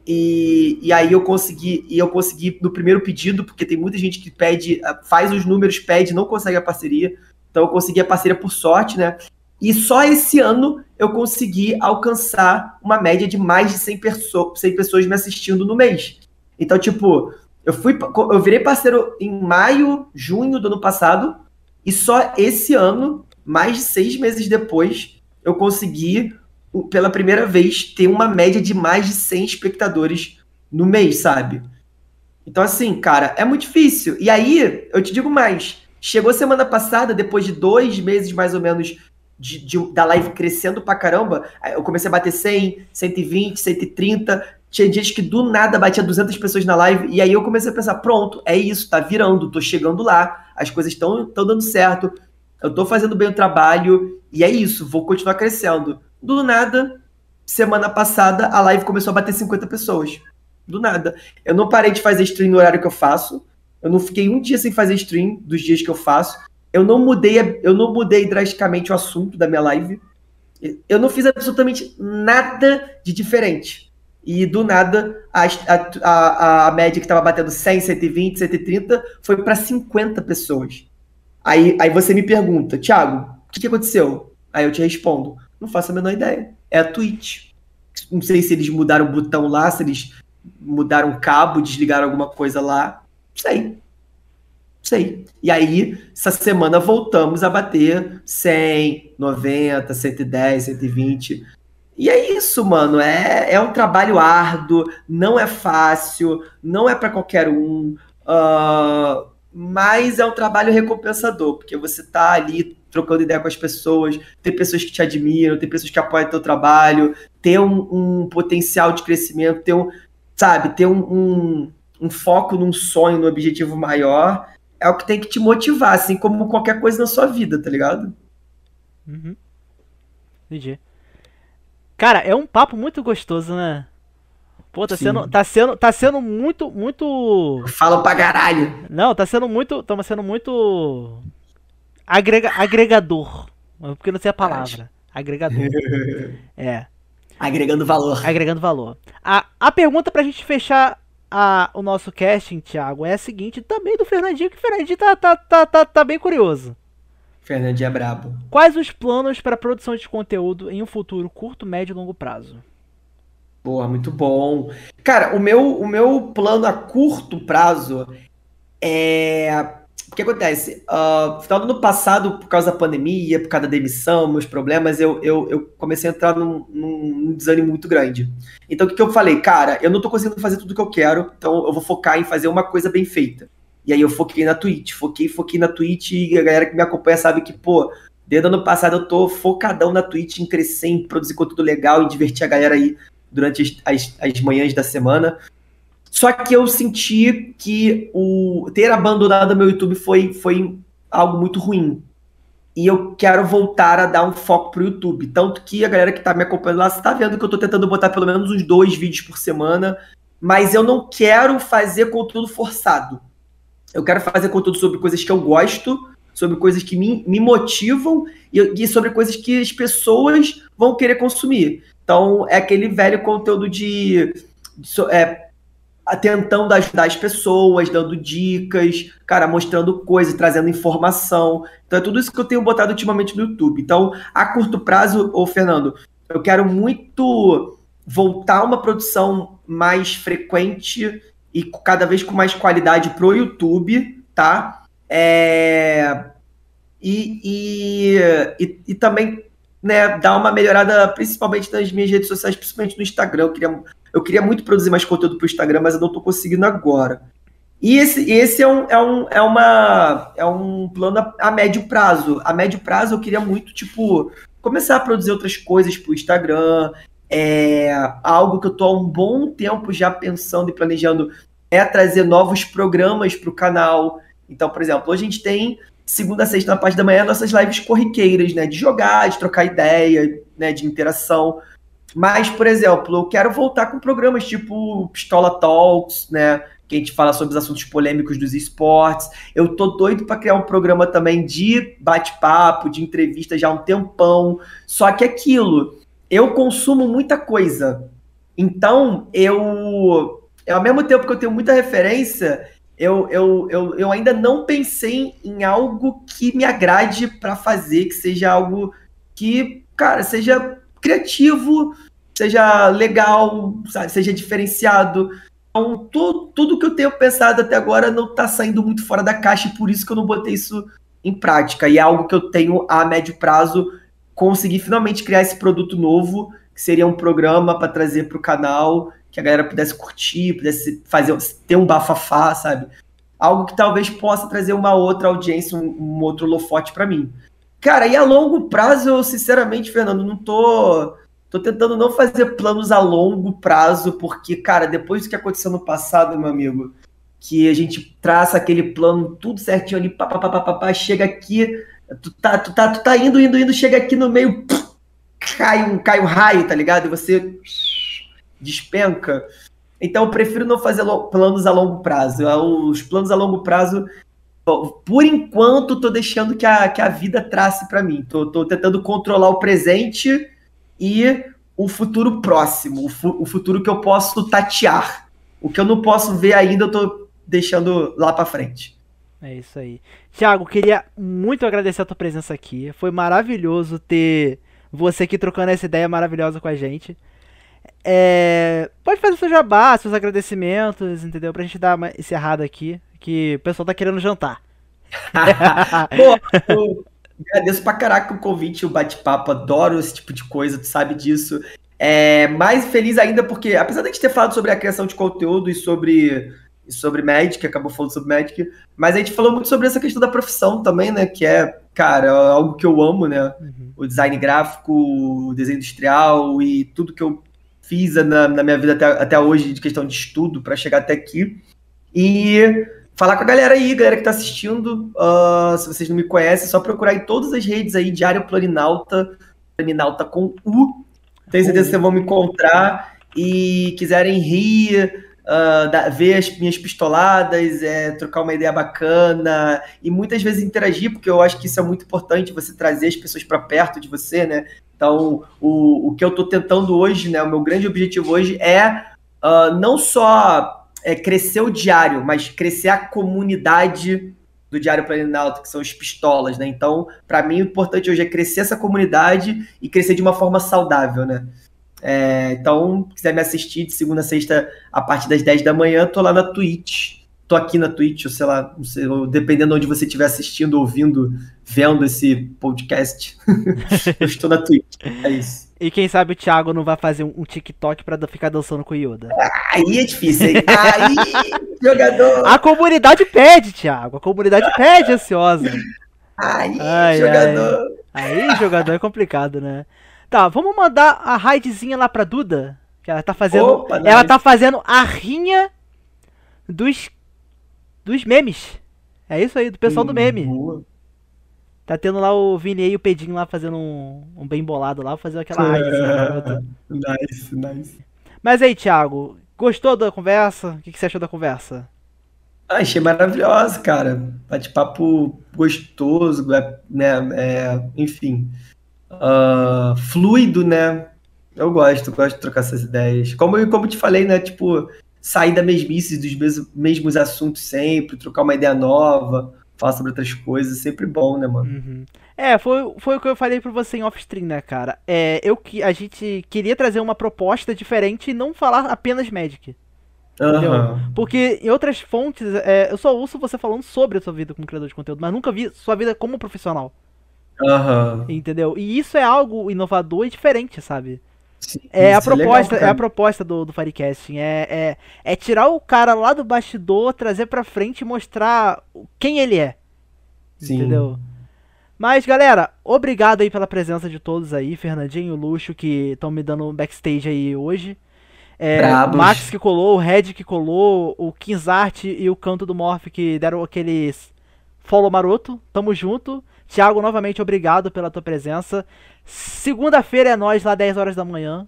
E, e aí eu consegui, e eu consegui no primeiro pedido, porque tem muita gente que pede, faz os números, pede, não consegue a parceria. Então eu consegui a parceria por sorte, né? E só esse ano eu consegui alcançar uma média de mais de 100, perso 100 pessoas me assistindo no mês. Então, tipo, eu fui eu virei parceiro em maio, junho do ano passado, e só esse ano, mais de seis meses depois, eu consegui, pela primeira vez, ter uma média de mais de 100 espectadores no mês, sabe? Então, assim, cara, é muito difícil. E aí, eu te digo mais, Chegou semana passada, depois de dois meses mais ou menos de, de, da live crescendo pra caramba, eu comecei a bater 100, 120, 130. Tinha dias que do nada batia 200 pessoas na live. E aí eu comecei a pensar: pronto, é isso, tá virando, tô chegando lá, as coisas estão dando certo, eu tô fazendo bem o trabalho. E é isso, vou continuar crescendo. Do nada, semana passada, a live começou a bater 50 pessoas. Do nada. Eu não parei de fazer stream no horário que eu faço. Eu não fiquei um dia sem fazer stream dos dias que eu faço. Eu não mudei, eu não mudei drasticamente o assunto da minha live. Eu não fiz absolutamente nada de diferente. E do nada, a, a, a média que estava batendo 100, 120, 130 foi para 50 pessoas. Aí, aí você me pergunta, Thiago, o que, que aconteceu? Aí eu te respondo, não faço a menor ideia. É a Twitch. Não sei se eles mudaram o botão lá, se eles mudaram o cabo, desligaram alguma coisa lá. Sei. Sei. E aí, essa semana voltamos a bater 100, 90, 110, 120. E é isso, mano. É, é um trabalho árduo, não é fácil, não é para qualquer um. Uh, mas é um trabalho recompensador, porque você tá ali trocando ideia com as pessoas, ter pessoas que te admiram, ter pessoas que apoiam teu trabalho, ter um, um potencial de crescimento, ter um, sabe, ter um, um, um foco num sonho, num objetivo maior, é o que tem que te motivar, assim como qualquer coisa na sua vida, tá ligado? Uhum. Entendi. Cara, é um papo muito gostoso, né? Pô, tá sendo, tá sendo, tá sendo muito, muito. Fala pra caralho. Não, tá sendo muito, tá sendo muito agrega, agregador, porque não sei a palavra. Agregador. é. Agregando valor. Agregando valor. A, a pergunta pra gente fechar a, o nosso casting, Thiago, é a seguinte, também do Fernandinho, que o Fernandinho tá, tá, tá, tá, tá bem curioso. Fernandinho é brabo. Quais os planos para produção de conteúdo em um futuro curto, médio e longo prazo? Boa, muito bom. Cara, o meu, o meu plano a curto prazo é. O que acontece? Uh, final do ano passado, por causa da pandemia, por causa da demissão, meus problemas, eu, eu, eu comecei a entrar num, num, desânimo muito grande. Então, o que, que eu falei? Cara, eu não tô conseguindo fazer tudo que eu quero, então eu vou focar em fazer uma coisa bem feita. E aí eu foquei na Twitch, foquei, foquei na Twitch e a galera que me acompanha sabe que, pô, desde o ano passado eu tô focadão na Twitch, em crescer, em produzir conteúdo legal, em divertir a galera aí durante as, as, as manhãs da semana. Só que eu senti que o ter abandonado meu YouTube foi, foi algo muito ruim. E eu quero voltar a dar um foco pro YouTube. Tanto que a galera que tá me acompanhando lá, você tá vendo que eu tô tentando botar pelo menos uns dois vídeos por semana. Mas eu não quero fazer conteúdo forçado. Eu quero fazer conteúdo sobre coisas que eu gosto, sobre coisas que me, me motivam e, e sobre coisas que as pessoas vão querer consumir. Então, é aquele velho conteúdo de. de é, tentando ajudar as pessoas, dando dicas, cara, mostrando coisas, trazendo informação. Então, é tudo isso que eu tenho botado ultimamente no YouTube. Então, a curto prazo, ô Fernando, eu quero muito voltar uma produção mais frequente e cada vez com mais qualidade pro YouTube, tá? É... E, e, e, e também né, dar uma melhorada, principalmente nas minhas redes sociais, principalmente no Instagram. Eu queria, eu queria muito produzir mais conteúdo para o Instagram, mas eu não estou conseguindo agora. E esse, esse é, um, é, um, é, uma, é um plano a, a, médio prazo. A médio prazo eu queria muito, tipo, começar a produzir outras coisas para o Instagram. É, algo que eu estou há um bom tempo já pensando e planejando é trazer novos programas para o canal. Então, por exemplo, hoje a gente tem segunda a sexta na parte da manhã, nossas lives corriqueiras, né? De jogar, de trocar ideia, né? De interação. Mas, por exemplo, eu quero voltar com programas tipo Pistola Talks, né? Que a gente fala sobre os assuntos polêmicos dos esportes. Eu tô doido para criar um programa também de bate-papo, de entrevista já há um tempão. Só que aquilo, eu consumo muita coisa. Então, eu, ao mesmo tempo que eu tenho muita referência, eu, eu, eu, eu ainda não pensei em algo que me agrade para fazer, que seja algo que, cara, seja criativo, seja legal, sabe, seja diferenciado. Então, tudo, tudo que eu tenho pensado até agora não está saindo muito fora da caixa e por isso que eu não botei isso em prática. E é algo que eu tenho a médio prazo conseguir finalmente criar esse produto novo, que seria um programa para trazer para o canal que a galera pudesse curtir, pudesse fazer ter um bafafá, sabe? Algo que talvez possa trazer uma outra audiência, um, um outro lofote para mim. Cara, e a longo prazo, eu sinceramente, Fernando, não tô tô tentando não fazer planos a longo prazo, porque, cara, depois do que aconteceu no passado, meu amigo, que a gente traça aquele plano tudo certinho ali, pá, pá, pá, pá, pá, chega aqui, tu tá, tu, tá, tu tá indo, indo, indo, chega aqui no meio, cai um, cai um raio, tá ligado? E você despenca. Então eu prefiro não fazer planos a longo prazo. Os planos a longo prazo, por enquanto, tô deixando que a, que a vida trace para mim. Tô, tô tentando controlar o presente e o futuro próximo, o, fu o futuro que eu posso tatear. O que eu não posso ver ainda, eu tô deixando lá para frente. É isso aí. Thiago, queria muito agradecer a tua presença aqui. Foi maravilhoso ter você aqui trocando essa ideia maravilhosa com a gente. É, pode fazer seu jabá, seus agradecimentos, entendeu? Pra gente dar uma encerrada aqui, que o pessoal tá querendo jantar. Pô, eu agradeço pra caraca o convite, o bate-papo, adoro esse tipo de coisa, tu sabe disso. É, mais feliz ainda porque, apesar de a gente ter falado sobre a criação de conteúdo e sobre, sobre Magic, acabou falando sobre Magic, mas a gente falou muito sobre essa questão da profissão também, né? Que é cara, algo que eu amo, né? Uhum. O design gráfico, o desenho industrial e tudo que eu fiz na, na minha vida até, até hoje de questão de estudo para chegar até aqui. E falar com a galera aí, galera que tá assistindo. Uh, se vocês não me conhecem, é só procurar em todas as redes aí, Diário Planinauta, Planinauta com U. Tenho certeza que vocês vão me encontrar e quiserem rir, uh, da, ver as minhas pistoladas, é, trocar uma ideia bacana e muitas vezes interagir, porque eu acho que isso é muito importante, você trazer as pessoas para perto de você, né? Então, o, o que eu estou tentando hoje, né? O meu grande objetivo hoje é uh, não só é, crescer o diário, mas crescer a comunidade do Diário Planalto, que são os pistolas, né? Então, para mim, o importante hoje é crescer essa comunidade e crescer de uma forma saudável, né? É, então, se quiser me assistir de segunda a sexta a partir das 10 da manhã, tô lá na Twitch. Tô aqui na Twitch, ou sei lá, não sei, dependendo de onde você estiver assistindo, ouvindo, vendo esse podcast. eu estou na Twitch. É isso. E quem sabe o Thiago não vai fazer um, TikTok pra ficar dançando com o Yoda. Aí é difícil, hein? Aí, jogador! A comunidade pede, Thiago. A comunidade pede, ansiosa. Aí, ai, jogador! Ai. Aí, jogador é complicado, né? Tá, vamos mandar a raidzinha lá pra Duda. Que ela tá fazendo. Opa, ela nice. tá fazendo a rinha dos. dos memes. É isso aí, do pessoal hum, do meme. Boa. Tá tendo lá o Vini e o Pedinho lá fazendo um, um bem bolado lá, fazendo aquela raidzinha. nice, nice. Mas aí, Thiago, gostou da conversa? O que, que você achou da conversa? Ah, achei maravilhosa, cara. Bate-papo gostoso, é, né? É, enfim uh, fluido, né? Eu gosto, gosto de trocar essas ideias. Como, como te falei, né? Tipo, sair da mesmice dos mesmos, mesmos assuntos sempre, trocar uma ideia nova, falar sobre outras coisas, sempre bom, né, mano? Uhum. É, foi, foi o que eu falei pra você em off-stream, né, cara? É, eu que a gente queria trazer uma proposta diferente e não falar apenas Magic. Uhum. Porque em outras fontes, é, eu só ouço você falando sobre a sua vida como criador de conteúdo, mas nunca vi sua vida como profissional. Uhum. Entendeu? E isso é algo inovador e diferente, sabe? Sim, é, a proposta, é, legal, é a proposta do, do Firecasting. É, é, é tirar o cara lá do bastidor, trazer pra frente e mostrar quem ele é. Sim. Entendeu? Mas, galera, obrigado aí pela presença de todos aí. Fernandinho, Luxo, que estão me dando backstage aí hoje. É, o Max que colou, o Red que colou, o Kinzart e o Canto do Morph que deram aqueles follow maroto. Tamo junto. Tiago, novamente, obrigado pela tua presença. Segunda-feira é nós lá 10 horas da manhã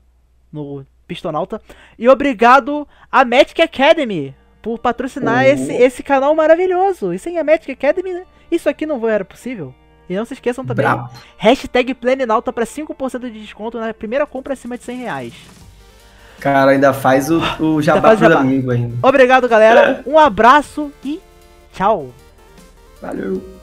no Pistonauta. E obrigado a Magic Academy por patrocinar oh. esse, esse canal maravilhoso. E sem a Magic Academy, né? Isso aqui não era possível. E não se esqueçam também, Bravo. hashtag Planinauta para 5% de desconto na primeira compra acima de 100 reais. Cara, ainda faz o, o jabá pro amigo ainda. Obrigado, galera. Um abraço e tchau. Valeu.